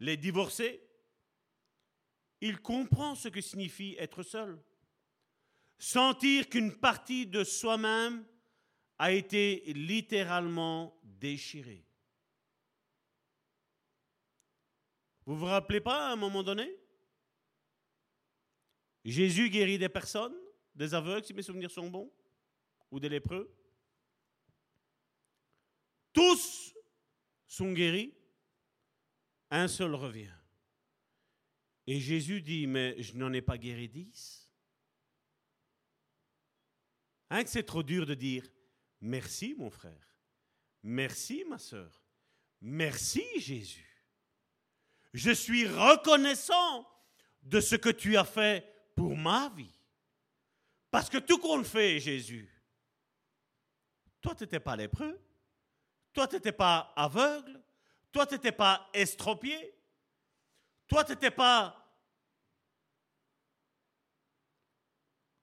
les divorcés, il comprend ce que signifie être seul. Sentir qu'une partie de soi-même a été littéralement déchirée. Vous vous rappelez pas à un moment donné Jésus guérit des personnes, des aveugles, si mes souvenirs sont bons ou des lépreux. Tous sont guéris, un seul revient. Et Jésus dit, mais je n'en ai pas guéri dix. Hein, c'est trop dur de dire, merci mon frère, merci ma soeur, merci Jésus. Je suis reconnaissant de ce que tu as fait pour ma vie. Parce que tout compte fait, Jésus, toi, tu n'étais pas lépreux. Toi, tu n'étais pas aveugle. Toi, tu n'étais pas estropié. Toi, tu n'étais pas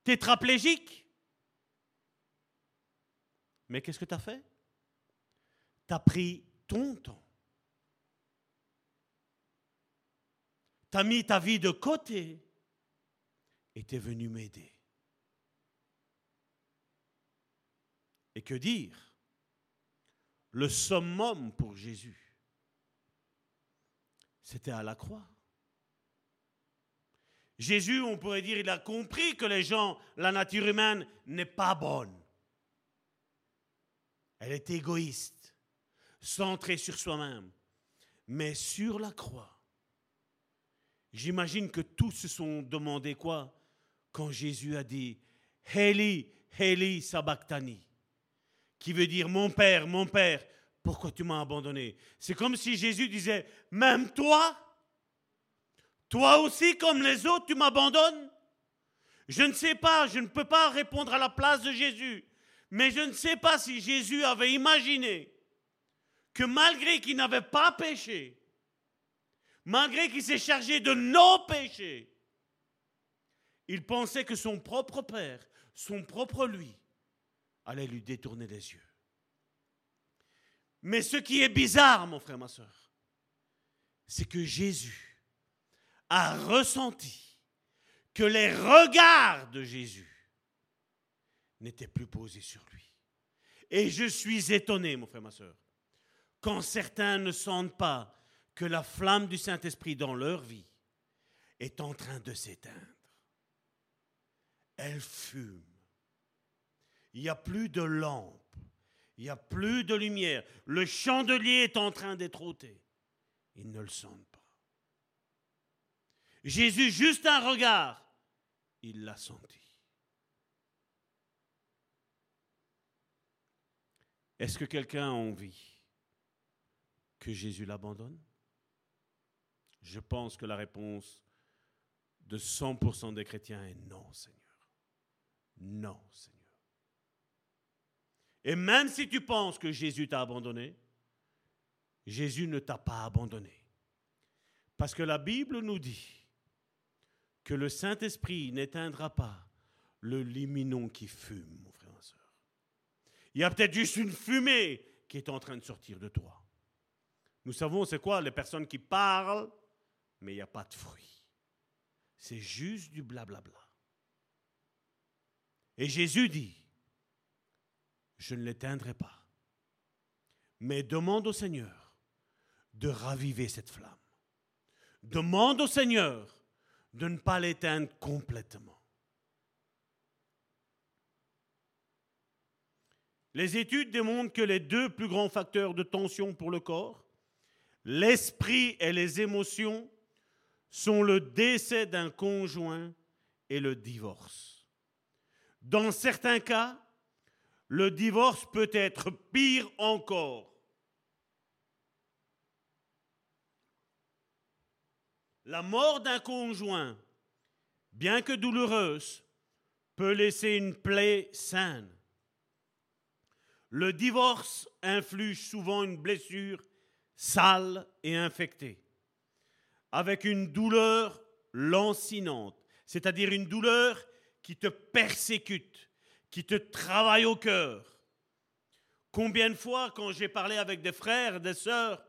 tétraplégique. Mais qu'est-ce que tu as fait? Tu as pris ton temps. Tu as mis ta vie de côté es venu m'aider. Et que dire? Le summum pour Jésus, c'était à la croix. Jésus, on pourrait dire, il a compris que les gens, la nature humaine n'est pas bonne. Elle est égoïste. centré sur soi-même. Mais sur la croix, j'imagine que tous se sont demandé quoi? Quand Jésus a dit Heli, Heli sabachthani, qui veut dire mon Père, mon Père, pourquoi tu m'as abandonné? C'est comme si Jésus disait Même toi Toi aussi, comme les autres, tu m'abandonnes? Je ne sais pas, je ne peux pas répondre à la place de Jésus. Mais je ne sais pas si Jésus avait imaginé que malgré qu'il n'avait pas péché, malgré qu'il s'est chargé de nos péchés, il pensait que son propre Père, son propre lui, allait lui détourner les yeux. Mais ce qui est bizarre, mon frère, ma soeur, c'est que Jésus a ressenti que les regards de Jésus n'étaient plus posés sur lui. Et je suis étonné, mon frère, ma soeur, quand certains ne sentent pas que la flamme du Saint-Esprit dans leur vie est en train de s'éteindre. Elle fume. Il n'y a plus de lampe. Il n'y a plus de lumière. Le chandelier est en train d'être ôté. Ils ne le sentent pas. Jésus, juste un regard, il l'a senti. Est-ce que quelqu'un a envie que Jésus l'abandonne? Je pense que la réponse de 100% des chrétiens est non, Seigneur. Non, Seigneur. Et même si tu penses que Jésus t'a abandonné, Jésus ne t'a pas abandonné. Parce que la Bible nous dit que le Saint-Esprit n'éteindra pas le liminon qui fume, mon frère et soeur. Il y a peut-être juste une fumée qui est en train de sortir de toi. Nous savons c'est quoi? Les personnes qui parlent, mais il n'y a pas de fruit. C'est juste du blablabla. Et Jésus dit, je ne l'éteindrai pas. Mais demande au Seigneur de raviver cette flamme. Demande au Seigneur de ne pas l'éteindre complètement. Les études démontrent que les deux plus grands facteurs de tension pour le corps, l'esprit et les émotions, sont le décès d'un conjoint et le divorce. Dans certains cas, le divorce peut être pire encore. La mort d'un conjoint, bien que douloureuse, peut laisser une plaie saine. Le divorce inflige souvent une blessure sale et infectée, avec une douleur lancinante, c'est-à-dire une douleur qui te persécute, qui te travaille au cœur. Combien de fois, quand j'ai parlé avec des frères, des sœurs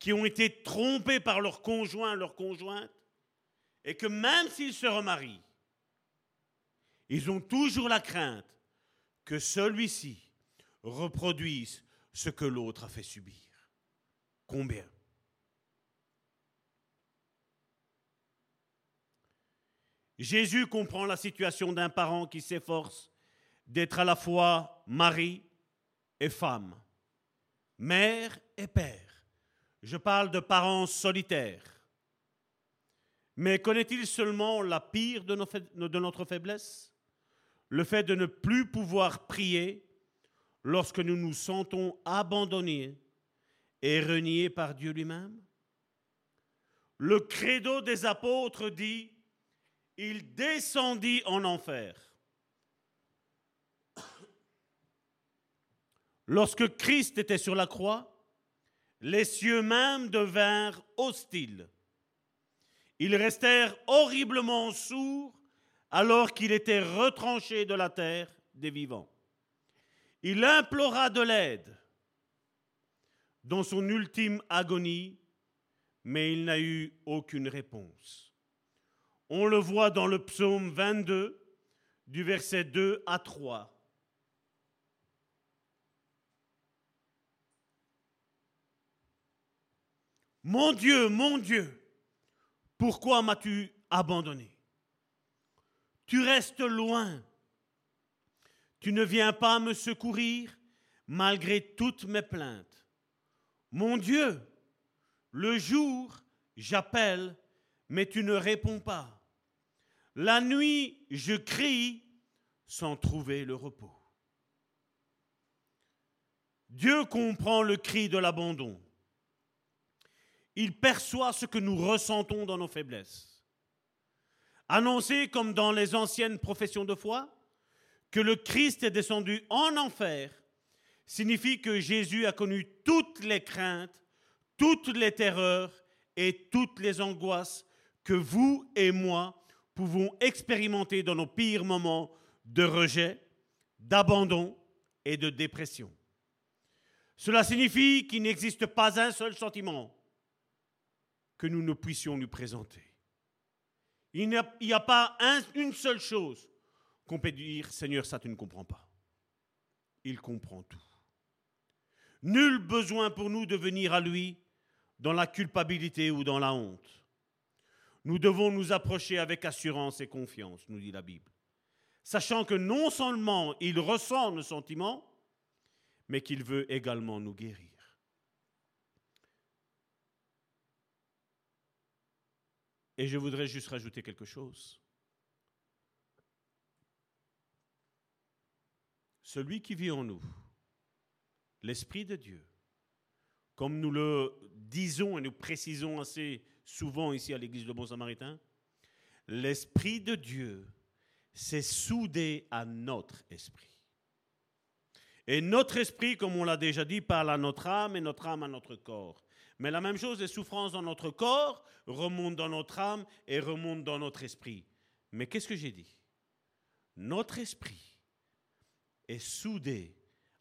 qui ont été trompés par leur conjoint, leur conjointe, et que même s'ils se remarient, ils ont toujours la crainte que celui-ci reproduise ce que l'autre a fait subir. Combien? Jésus comprend la situation d'un parent qui s'efforce d'être à la fois mari et femme, mère et père. Je parle de parents solitaires. Mais connaît-il seulement la pire de, de notre faiblesse? Le fait de ne plus pouvoir prier lorsque nous nous sentons abandonnés et reniés par Dieu lui-même? Le credo des apôtres dit, il descendit en enfer. Lorsque Christ était sur la croix, les cieux même devinrent hostiles. Ils restèrent horriblement sourds alors qu'il était retranché de la terre des vivants. Il implora de l'aide dans son ultime agonie, mais il n'a eu aucune réponse. On le voit dans le psaume 22, du verset 2 à 3. Mon Dieu, mon Dieu, pourquoi m'as-tu abandonné? Tu restes loin. Tu ne viens pas me secourir malgré toutes mes plaintes. Mon Dieu, le jour, j'appelle, mais tu ne réponds pas. La nuit, je crie sans trouver le repos. Dieu comprend le cri de l'abandon. Il perçoit ce que nous ressentons dans nos faiblesses. Annoncer comme dans les anciennes professions de foi que le Christ est descendu en enfer signifie que Jésus a connu toutes les craintes, toutes les terreurs et toutes les angoisses que vous et moi pouvons expérimenter dans nos pires moments de rejet, d'abandon et de dépression. Cela signifie qu'il n'existe pas un seul sentiment que nous ne puissions lui présenter. Il n'y a, pas une seule chose qu'on peut dire, Seigneur, ça tu ne comprends pas. Il comprend tout. Nul besoin pour nous de venir à lui dans la culpabilité ou dans la honte. Nous devons nous approcher avec assurance et confiance, nous dit la Bible, sachant que non seulement il ressent nos sentiments, mais qu'il veut également nous guérir. Et je voudrais juste rajouter quelque chose. Celui qui vit en nous, l'Esprit de Dieu, comme nous le disons et nous précisons assez souvent ici à l'église de Bon Samaritain, l'Esprit de Dieu s'est soudé à notre esprit. Et notre esprit, comme on l'a déjà dit, parle à notre âme et notre âme à notre corps. Mais la même chose, les souffrances dans notre corps remontent dans notre âme et remontent dans notre esprit. Mais qu'est-ce que j'ai dit? Notre esprit est soudé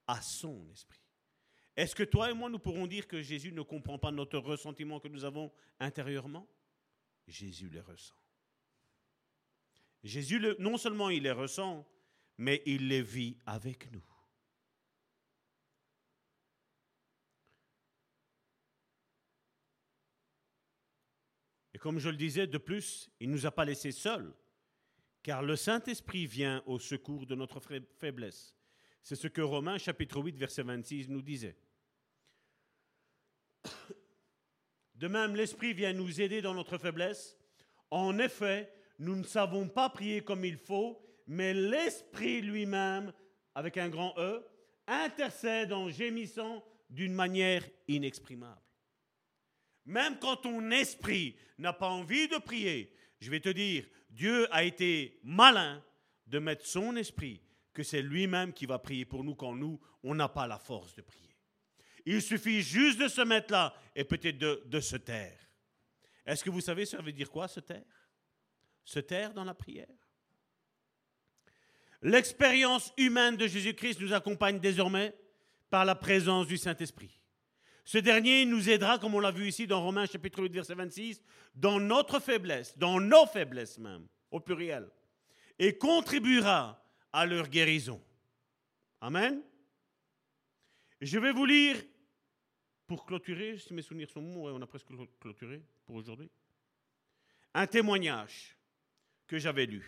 à son esprit. Est-ce que toi et moi, nous pourrons dire que Jésus ne comprend pas notre ressentiment que nous avons intérieurement? Jésus les ressent. Jésus, non seulement il les ressent, mais il les vit avec nous. Et comme je le disais, de plus, il ne nous a pas laissés seuls, car le Saint-Esprit vient au secours de notre faiblesse. C'est ce que Romains chapitre 8, verset 26 nous disait. De même, l'Esprit vient nous aider dans notre faiblesse. En effet, nous ne savons pas prier comme il faut, mais l'Esprit lui-même, avec un grand E, intercède en gémissant d'une manière inexprimable. Même quand ton esprit n'a pas envie de prier, je vais te dire, Dieu a été malin de mettre son esprit, que c'est lui-même qui va prier pour nous quand nous, on n'a pas la force de prier. Il suffit juste de se mettre là et peut-être de, se taire. Est-ce que vous savez ça veut dire quoi, se taire? Se taire dans la prière? L'expérience humaine de Jésus-Christ nous accompagne désormais par la présence du Saint-Esprit. Ce dernier nous aidera, comme on l'a vu ici dans Romains chapitre 8, verset 26, dans notre faiblesse, dans nos faiblesses même, au pluriel, et contribuera à leur guérison. Amen. Je vais vous lire pour clôturer, si mes souvenirs sont bons, on a presque clôturé pour aujourd'hui, un témoignage que j'avais lu.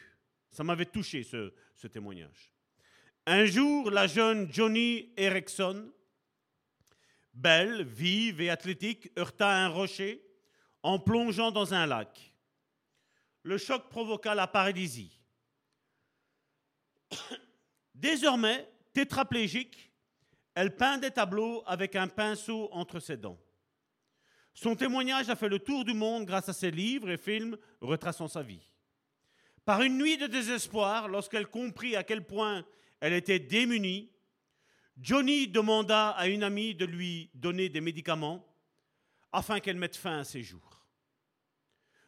Ça m'avait touché ce, ce témoignage. Un jour, la jeune Johnny Erickson, belle, vive et athlétique, heurta un rocher en plongeant dans un lac. Le choc provoqua la paralysie. <coughs> Désormais, tétraplégique, elle peint des tableaux avec un pinceau entre ses dents. Son témoignage a fait le tour du monde grâce à ses livres et films retraçant sa vie. Par une nuit de désespoir, lorsqu'elle comprit à quel point elle était démunie, Johnny demanda à une amie de lui donner des médicaments afin qu'elle mette fin à ses jours.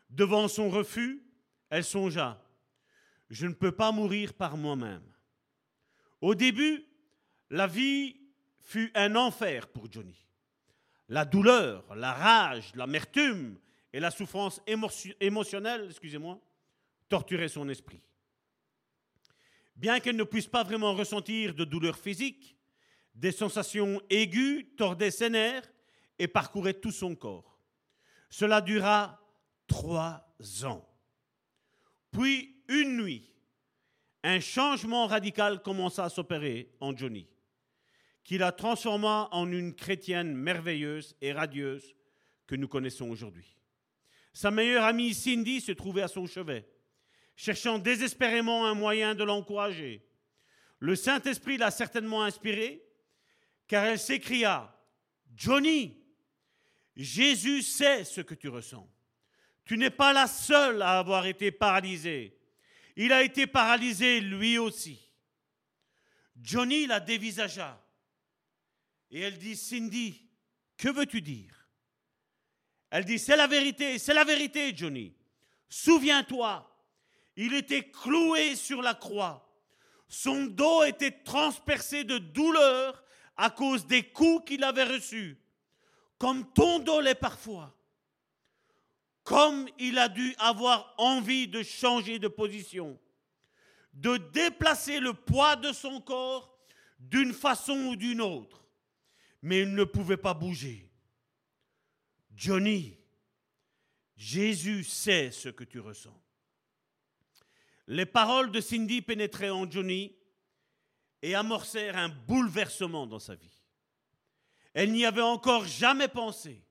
Devant son refus, elle songea, je ne peux pas mourir par moi-même. Au début, la vie fut un enfer pour Johnny. La douleur, la rage, l'amertume et la souffrance émotionnelle, excusez-moi, torturaient son esprit. Bien qu'elle ne puisse pas vraiment ressentir de douleur physique, des sensations aiguës tordaient ses nerfs et parcouraient tout son corps. Cela dura trois ans. Puis, une nuit, un changement radical commença à s'opérer en Johnny qui la transforma en une chrétienne merveilleuse et radieuse que nous connaissons aujourd'hui. Sa meilleure amie Cindy se trouvait à son chevet, cherchant désespérément un moyen de l'encourager. Le Saint-Esprit l'a certainement inspirée, car elle s'écria, Johnny, Jésus sait ce que tu ressens. Tu n'es pas la seule à avoir été paralysée. Il a été paralysé lui aussi. Johnny la dévisagea. Et elle dit, Cindy, que veux-tu dire? Elle dit, c'est la vérité, c'est la vérité, Johnny. Souviens-toi, il était cloué sur la croix. Son dos était transpercé de douleur à cause des coups qu'il avait reçus, comme ton dos l'est parfois. Comme il a dû avoir envie de changer de position, de déplacer le poids de son corps d'une façon ou d'une autre, mais il ne pouvait pas bouger. Johnny, Jésus sait ce que tu ressens. Les paroles de Cindy pénétraient en Johnny et amorcèrent un bouleversement dans sa vie. Elle n'y avait encore jamais pensé.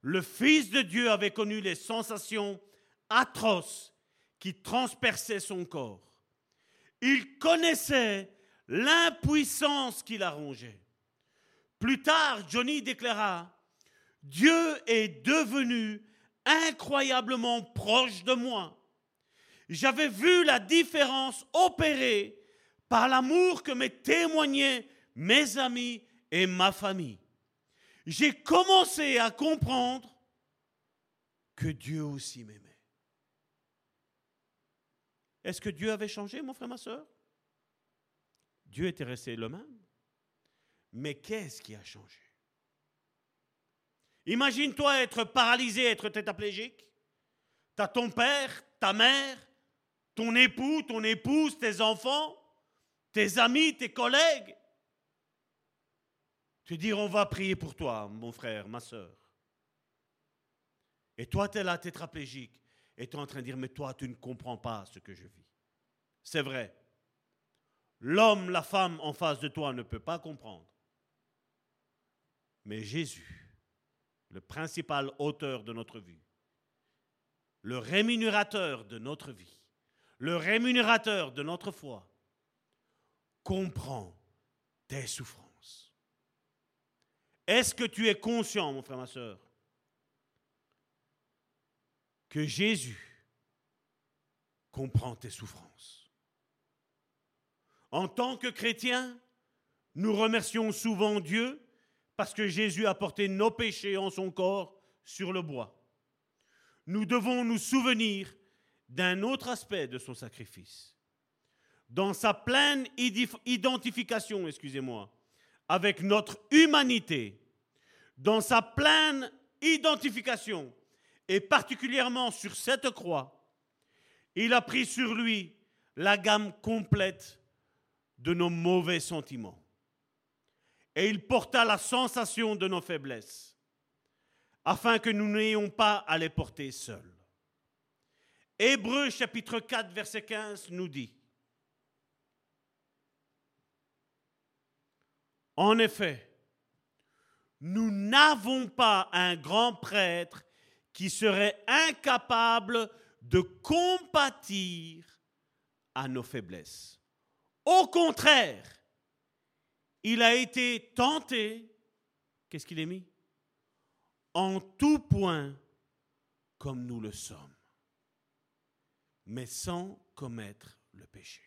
Le Fils de Dieu avait connu les sensations atroces qui transperçaient son corps. Il connaissait l'impuissance qui la rongeait. Plus tard, Johnny déclara, Dieu est devenu incroyablement proche de moi j'avais vu la différence opérée par l'amour que me témoignaient mes amis et ma famille. J'ai commencé à comprendre que Dieu aussi m'aimait. Est-ce que Dieu avait changé, mon frère, ma soeur Dieu était resté le même. Mais qu'est-ce qui a changé? Imagine-toi être paralysé, être tétraplégique. Tu as ton père, ta mère, ton époux, ton épouse, tes enfants, tes amis, tes collègues. Te dire, on va prier pour toi, mon frère, ma soeur. Et toi, tu es là, tétraplégique, et tu es en train de dire, mais toi, tu ne comprends pas ce que je vis. C'est vrai. L'homme, la femme en face de toi ne peut pas comprendre. Mais Jésus, le principal auteur de notre vie, le rémunérateur de notre vie, le rémunérateur de notre foi, comprend tes souffrances. Est-ce que tu es conscient, mon frère, ma soeur, que Jésus comprend tes souffrances? En tant que chrétiens, nous remercions souvent Dieu parce que Jésus a porté nos péchés en son corps sur le bois. Nous devons nous souvenir d'un autre aspect de son sacrifice. Dans sa pleine identification, excusez-moi, avec notre humanité, dans sa pleine identification, et particulièrement sur cette croix, il a pris sur lui la gamme complète de nos mauvais sentiments. Et il porta la sensation de nos faiblesses, afin que nous n'ayons pas à les porter seuls. Hébreu chapitre 4, verset 15 nous dit, En effet, nous n'avons pas un grand prêtre qui serait incapable de compatir à nos faiblesses. Au contraire, il a été tenté, qu'est-ce qu'il est mis? En tout point comme nous le sommes mais sans commettre le péché.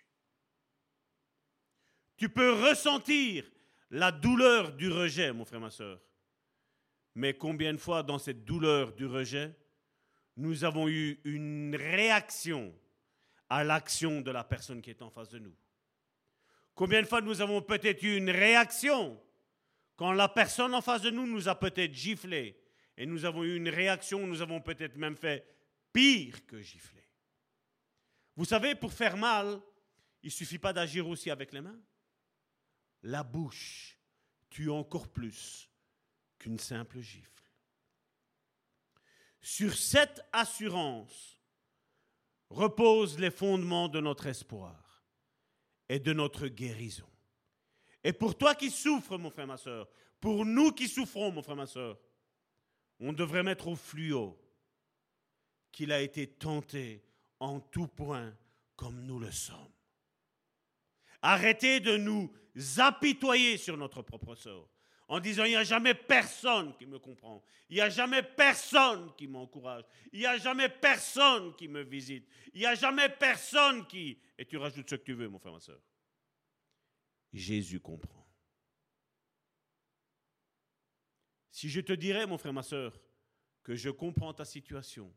Tu peux ressentir la douleur du rejet, mon frère, ma soeur. Mais combien de fois dans cette douleur du rejet, nous avons eu une réaction à l'action de la personne qui est en face de nous? Combien de fois nous avons peut-être eu une réaction quand la personne en face de nous nous a peut-être giflé et nous avons eu une réaction, nous avons peut-être même fait pire que gifler. Vous savez, pour faire mal, il ne suffit pas d'agir aussi avec les mains. La bouche tue encore plus qu'une simple gifle. Sur cette assurance reposent les fondements de notre espoir et de notre guérison. Et pour toi qui souffres, mon frère, ma soeur, pour nous qui souffrons, mon frère, ma soeur, on devrait mettre au fluo qu'il a été tenté en tout point comme nous le sommes. Arrêtez de nous apitoyer sur notre propre sort en disant il n'y a jamais personne qui me comprend, il n'y a jamais personne qui m'encourage, il n'y a jamais personne qui me visite, il n'y a jamais personne qui... Et tu rajoutes ce que tu veux, mon frère, ma soeur. Jésus comprend. Si je te dirais, mon frère, ma soeur, que je comprends ta situation,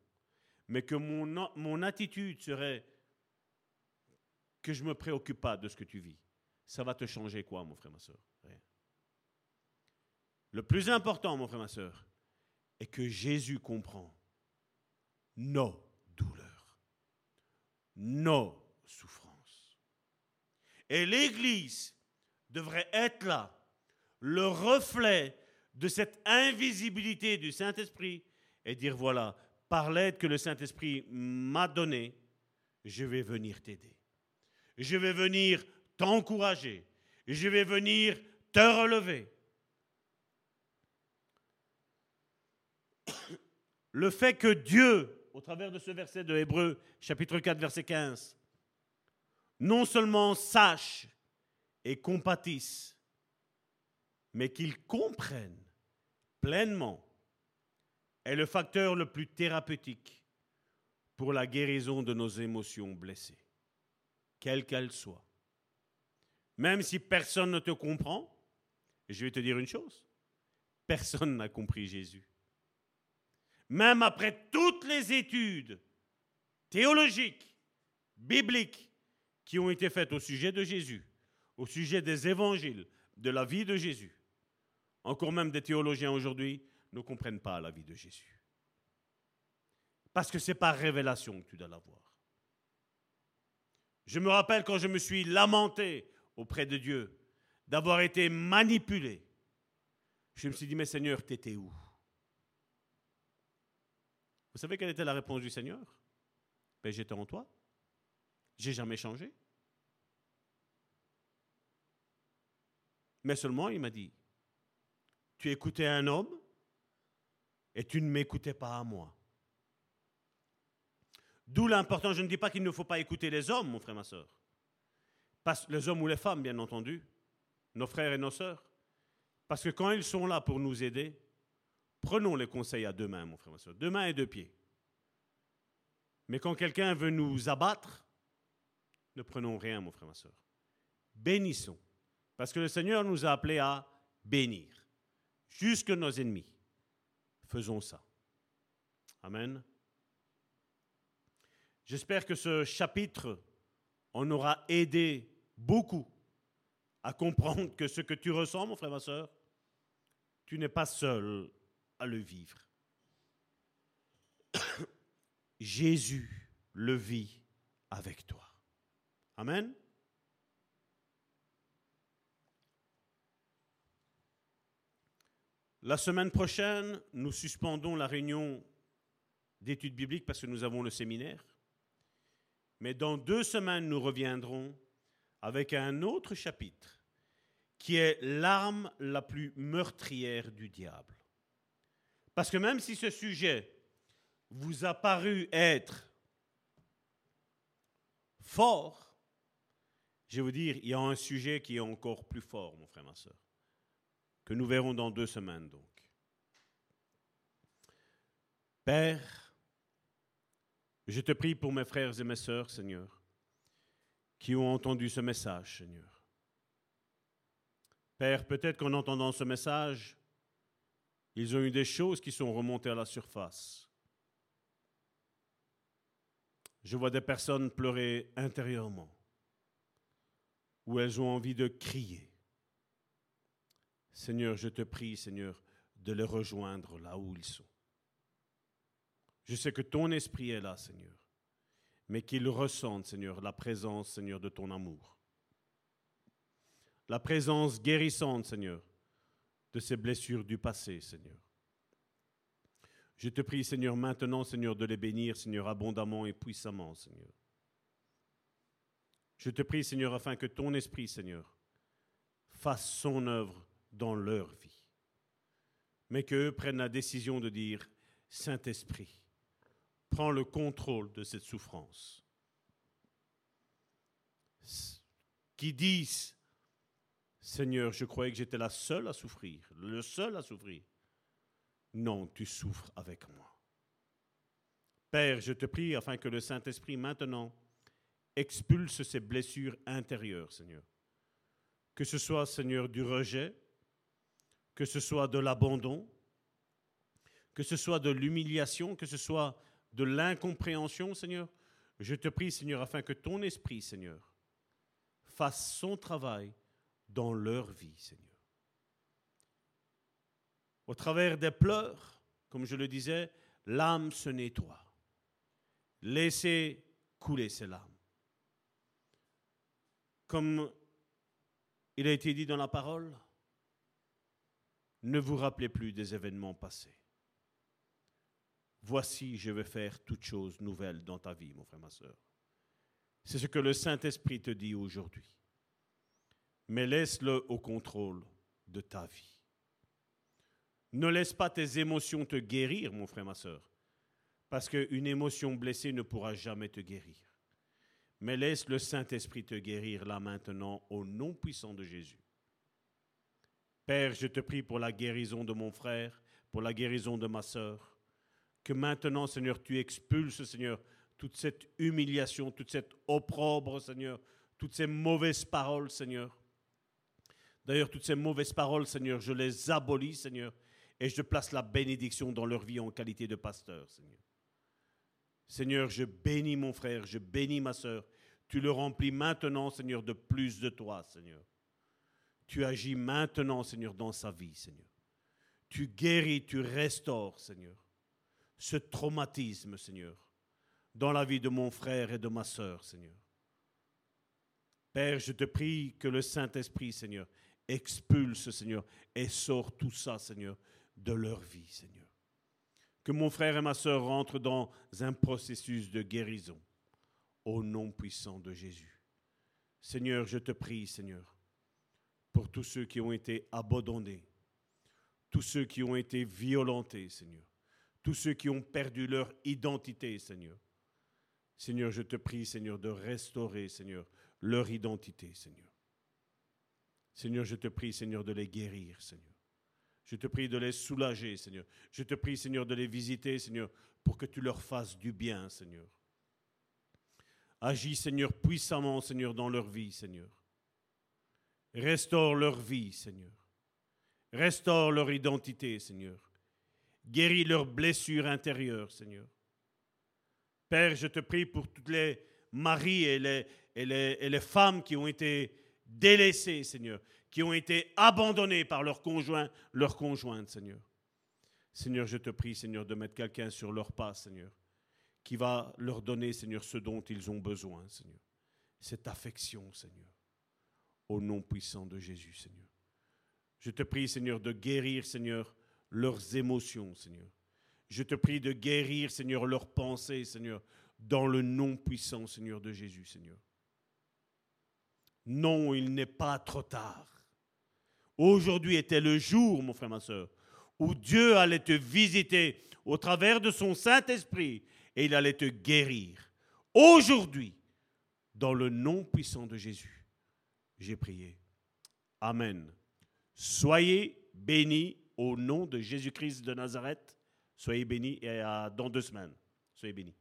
mais que mon, attitude serait que je ne me préoccupe pas de ce que tu vis, ça va te changer quoi, mon frère, ma soeur? Le plus important, mon frère, ma soeur, est que Jésus comprend nos douleurs, nos souffrances. Et l'Église devrait être là, le reflet de cette invisibilité du Saint-Esprit, et dire, voilà, par l'aide que le Saint-Esprit m'a donnée, je vais venir t'aider. Je vais venir t'encourager. Je vais venir te relever. Le fait que Dieu, au travers de ce verset de Hébreu, chapitre 4, verset 15, non seulement sache et compatisse, mais qu'il comprenne pleinement est le facteur le plus thérapeutique pour la guérison de nos émotions blessées, quelles qu'elles soient. Même si personne ne te comprend, je vais te dire une chose, personne n'a compris Jésus. Même après toutes les études théologiques, bibliques, qui ont été faites au sujet de Jésus, au sujet des évangiles, de la vie de Jésus, encore même des théologiens aujourd'hui ne comprennent pas la vie de Jésus. Parce que c'est par révélation que tu dois la voir. Je me rappelle quand je me suis lamenté auprès de Dieu d'avoir été manipulé. Je me suis dit, mais Seigneur, t'étais où? Vous savez quelle était la réponse du Seigneur? Ben, J'étais en toi. J'ai jamais changé. Mais seulement, il m'a dit, tu écoutais un homme et tu ne m'écoutais pas à moi. D'où l'important, je ne dis pas qu'il ne faut pas écouter les hommes, mon frère, ma soeur. Les hommes ou les femmes, bien entendu, nos frères et nos sœurs. Parce que quand ils sont là pour nous aider, prenons les conseils à deux mains, mon frère, ma soeur, deux mains et deux pieds. Mais quand quelqu'un veut nous abattre, ne prenons rien, mon frère, ma soeur. Bénissons. Parce que le Seigneur nous a appelés à bénir, jusque nos ennemis. Faisons ça. Amen. J'espère que ce chapitre en aura aidé beaucoup à comprendre que ce que tu ressens, mon frère, ma soeur, tu n'es pas seul à le vivre. <coughs> Jésus le vit avec toi. Amen. La semaine prochaine, nous suspendons la réunion d'études bibliques parce que nous avons le séminaire. Mais dans deux semaines, nous reviendrons avec un autre chapitre qui est l'arme la plus meurtrière du diable. Parce que même si ce sujet vous a paru être fort, je vais vous dire, il y a un sujet qui est encore plus fort, mon frère, ma soeur que nous verrons dans deux semaines donc. Père, je te prie pour mes frères et mes sœurs, Seigneur, qui ont entendu ce message, Seigneur. Père, peut-être qu'en entendant ce message, ils ont eu des choses qui sont remontées à la surface. Je vois des personnes pleurer intérieurement, où elles ont envie de crier. Seigneur, je te prie, Seigneur, de les rejoindre là où ils sont. Je sais que ton esprit est là, Seigneur, mais qu'ils ressentent, Seigneur, la présence, Seigneur, de ton amour. La présence guérissante, Seigneur, de ces blessures du passé, Seigneur. Je te prie, Seigneur, maintenant, Seigneur, de les bénir, Seigneur, abondamment et puissamment, Seigneur. Je te prie, Seigneur, afin que ton esprit, Seigneur, fasse son œuvre dans leur vie. Mais qu'eux prennent la décision de dire, Saint-Esprit, prends le contrôle de cette souffrance. Qui disent, Seigneur, je croyais que j'étais la seule à souffrir, le seul à souffrir. Non, tu souffres avec moi. Père, je te prie afin que le Saint-Esprit maintenant expulse ces blessures intérieures, Seigneur. Que ce soit, Seigneur, du rejet, que ce soit de l'abandon, que ce soit de l'humiliation, que ce soit de l'incompréhension, Seigneur. Je te prie, Seigneur, afin que ton esprit, Seigneur, fasse son travail dans leur vie, Seigneur. Au travers des pleurs, comme je le disais, l'âme se nettoie. Laissez couler ces larmes. Comme il a été dit dans la parole, ne vous rappelez plus des événements passés. Voici, je vais faire toutes choses nouvelles dans ta vie, mon frère, ma soeur. C'est ce que le Saint-Esprit te dit aujourd'hui. Mais laisse-le au contrôle de ta vie. Ne laisse pas tes émotions te guérir, mon frère, ma soeur. Parce qu'une émotion blessée ne pourra jamais te guérir. Mais laisse le Saint-Esprit te guérir là maintenant au nom puissant de Jésus. Père, je te prie pour la guérison de mon frère, pour la guérison de ma sœur. Que maintenant, Seigneur, tu expulses, Seigneur, toute cette humiliation, toute cette opprobre, Seigneur, toutes ces mauvaises paroles, Seigneur. D'ailleurs, toutes ces mauvaises paroles, Seigneur, je les abolis, Seigneur, et je place la bénédiction dans leur vie en qualité de pasteur, Seigneur. Seigneur, je bénis mon frère, je bénis ma sœur. Tu le remplis maintenant, Seigneur, de plus de toi, Seigneur. Tu agis maintenant, Seigneur, dans sa vie, Seigneur. Tu guéris, tu restaures, Seigneur, ce traumatisme, Seigneur, dans la vie de mon frère et de ma sœur, Seigneur. Père, je te prie que le Saint-Esprit, Seigneur, expulse, Seigneur, et sort tout ça, Seigneur, de leur vie, Seigneur que mon frère et ma sœur rentrent dans un processus de guérison. Au nom puissant de Jésus. Seigneur, je te prie, Seigneur, pour tous ceux qui ont été abandonnés, tous ceux qui ont été violentés, Seigneur, tous ceux qui ont perdu leur identité, Seigneur. Seigneur, je te prie, Seigneur, de restaurer, Seigneur, leur identité, Seigneur. Seigneur, je te prie, Seigneur, de les guérir, Seigneur. Je te prie de les soulager, Seigneur. Je te prie, Seigneur, de les visiter, Seigneur, pour que tu leur fasses du bien, Seigneur. Agis, Seigneur, puissamment, Seigneur, dans leur vie, Seigneur. Restaure leur vie, Seigneur. Restaure leur identité, Seigneur. Guéris leurs blessures intérieures, Seigneur. Père, je te prie pour toutes les maris et les, femmes qui ont été délaissées, Seigneur, qui ont été abandonnés par leurs conjoints, leurs conjointes, Seigneur. Seigneur, je te prie, Seigneur, de mettre quelqu'un sur leur pas, Seigneur, qui va leur donner, Seigneur, ce dont ils ont besoin, Seigneur. Cette affection, Seigneur. Au nom puissant de Jésus, Seigneur. Je te prie, Seigneur, de guérir, Seigneur, leurs émotions, Seigneur. Je te prie de guérir, Seigneur, leurs pensées, Seigneur, dans le nom puissant, Seigneur, de Jésus, Seigneur. Non, il n'est pas trop tard. Aujourd'hui était le jour, mon frère, ma soeur, où Dieu allait te visiter au travers de son Saint-Esprit et il allait te guérir. Aujourd'hui, dans le nom puissant de Jésus, j'ai prié. Amen. Soyez bénis au nom de Jésus-Christ de Nazareth. Soyez bénis et dans deux semaines. Soyez bénis.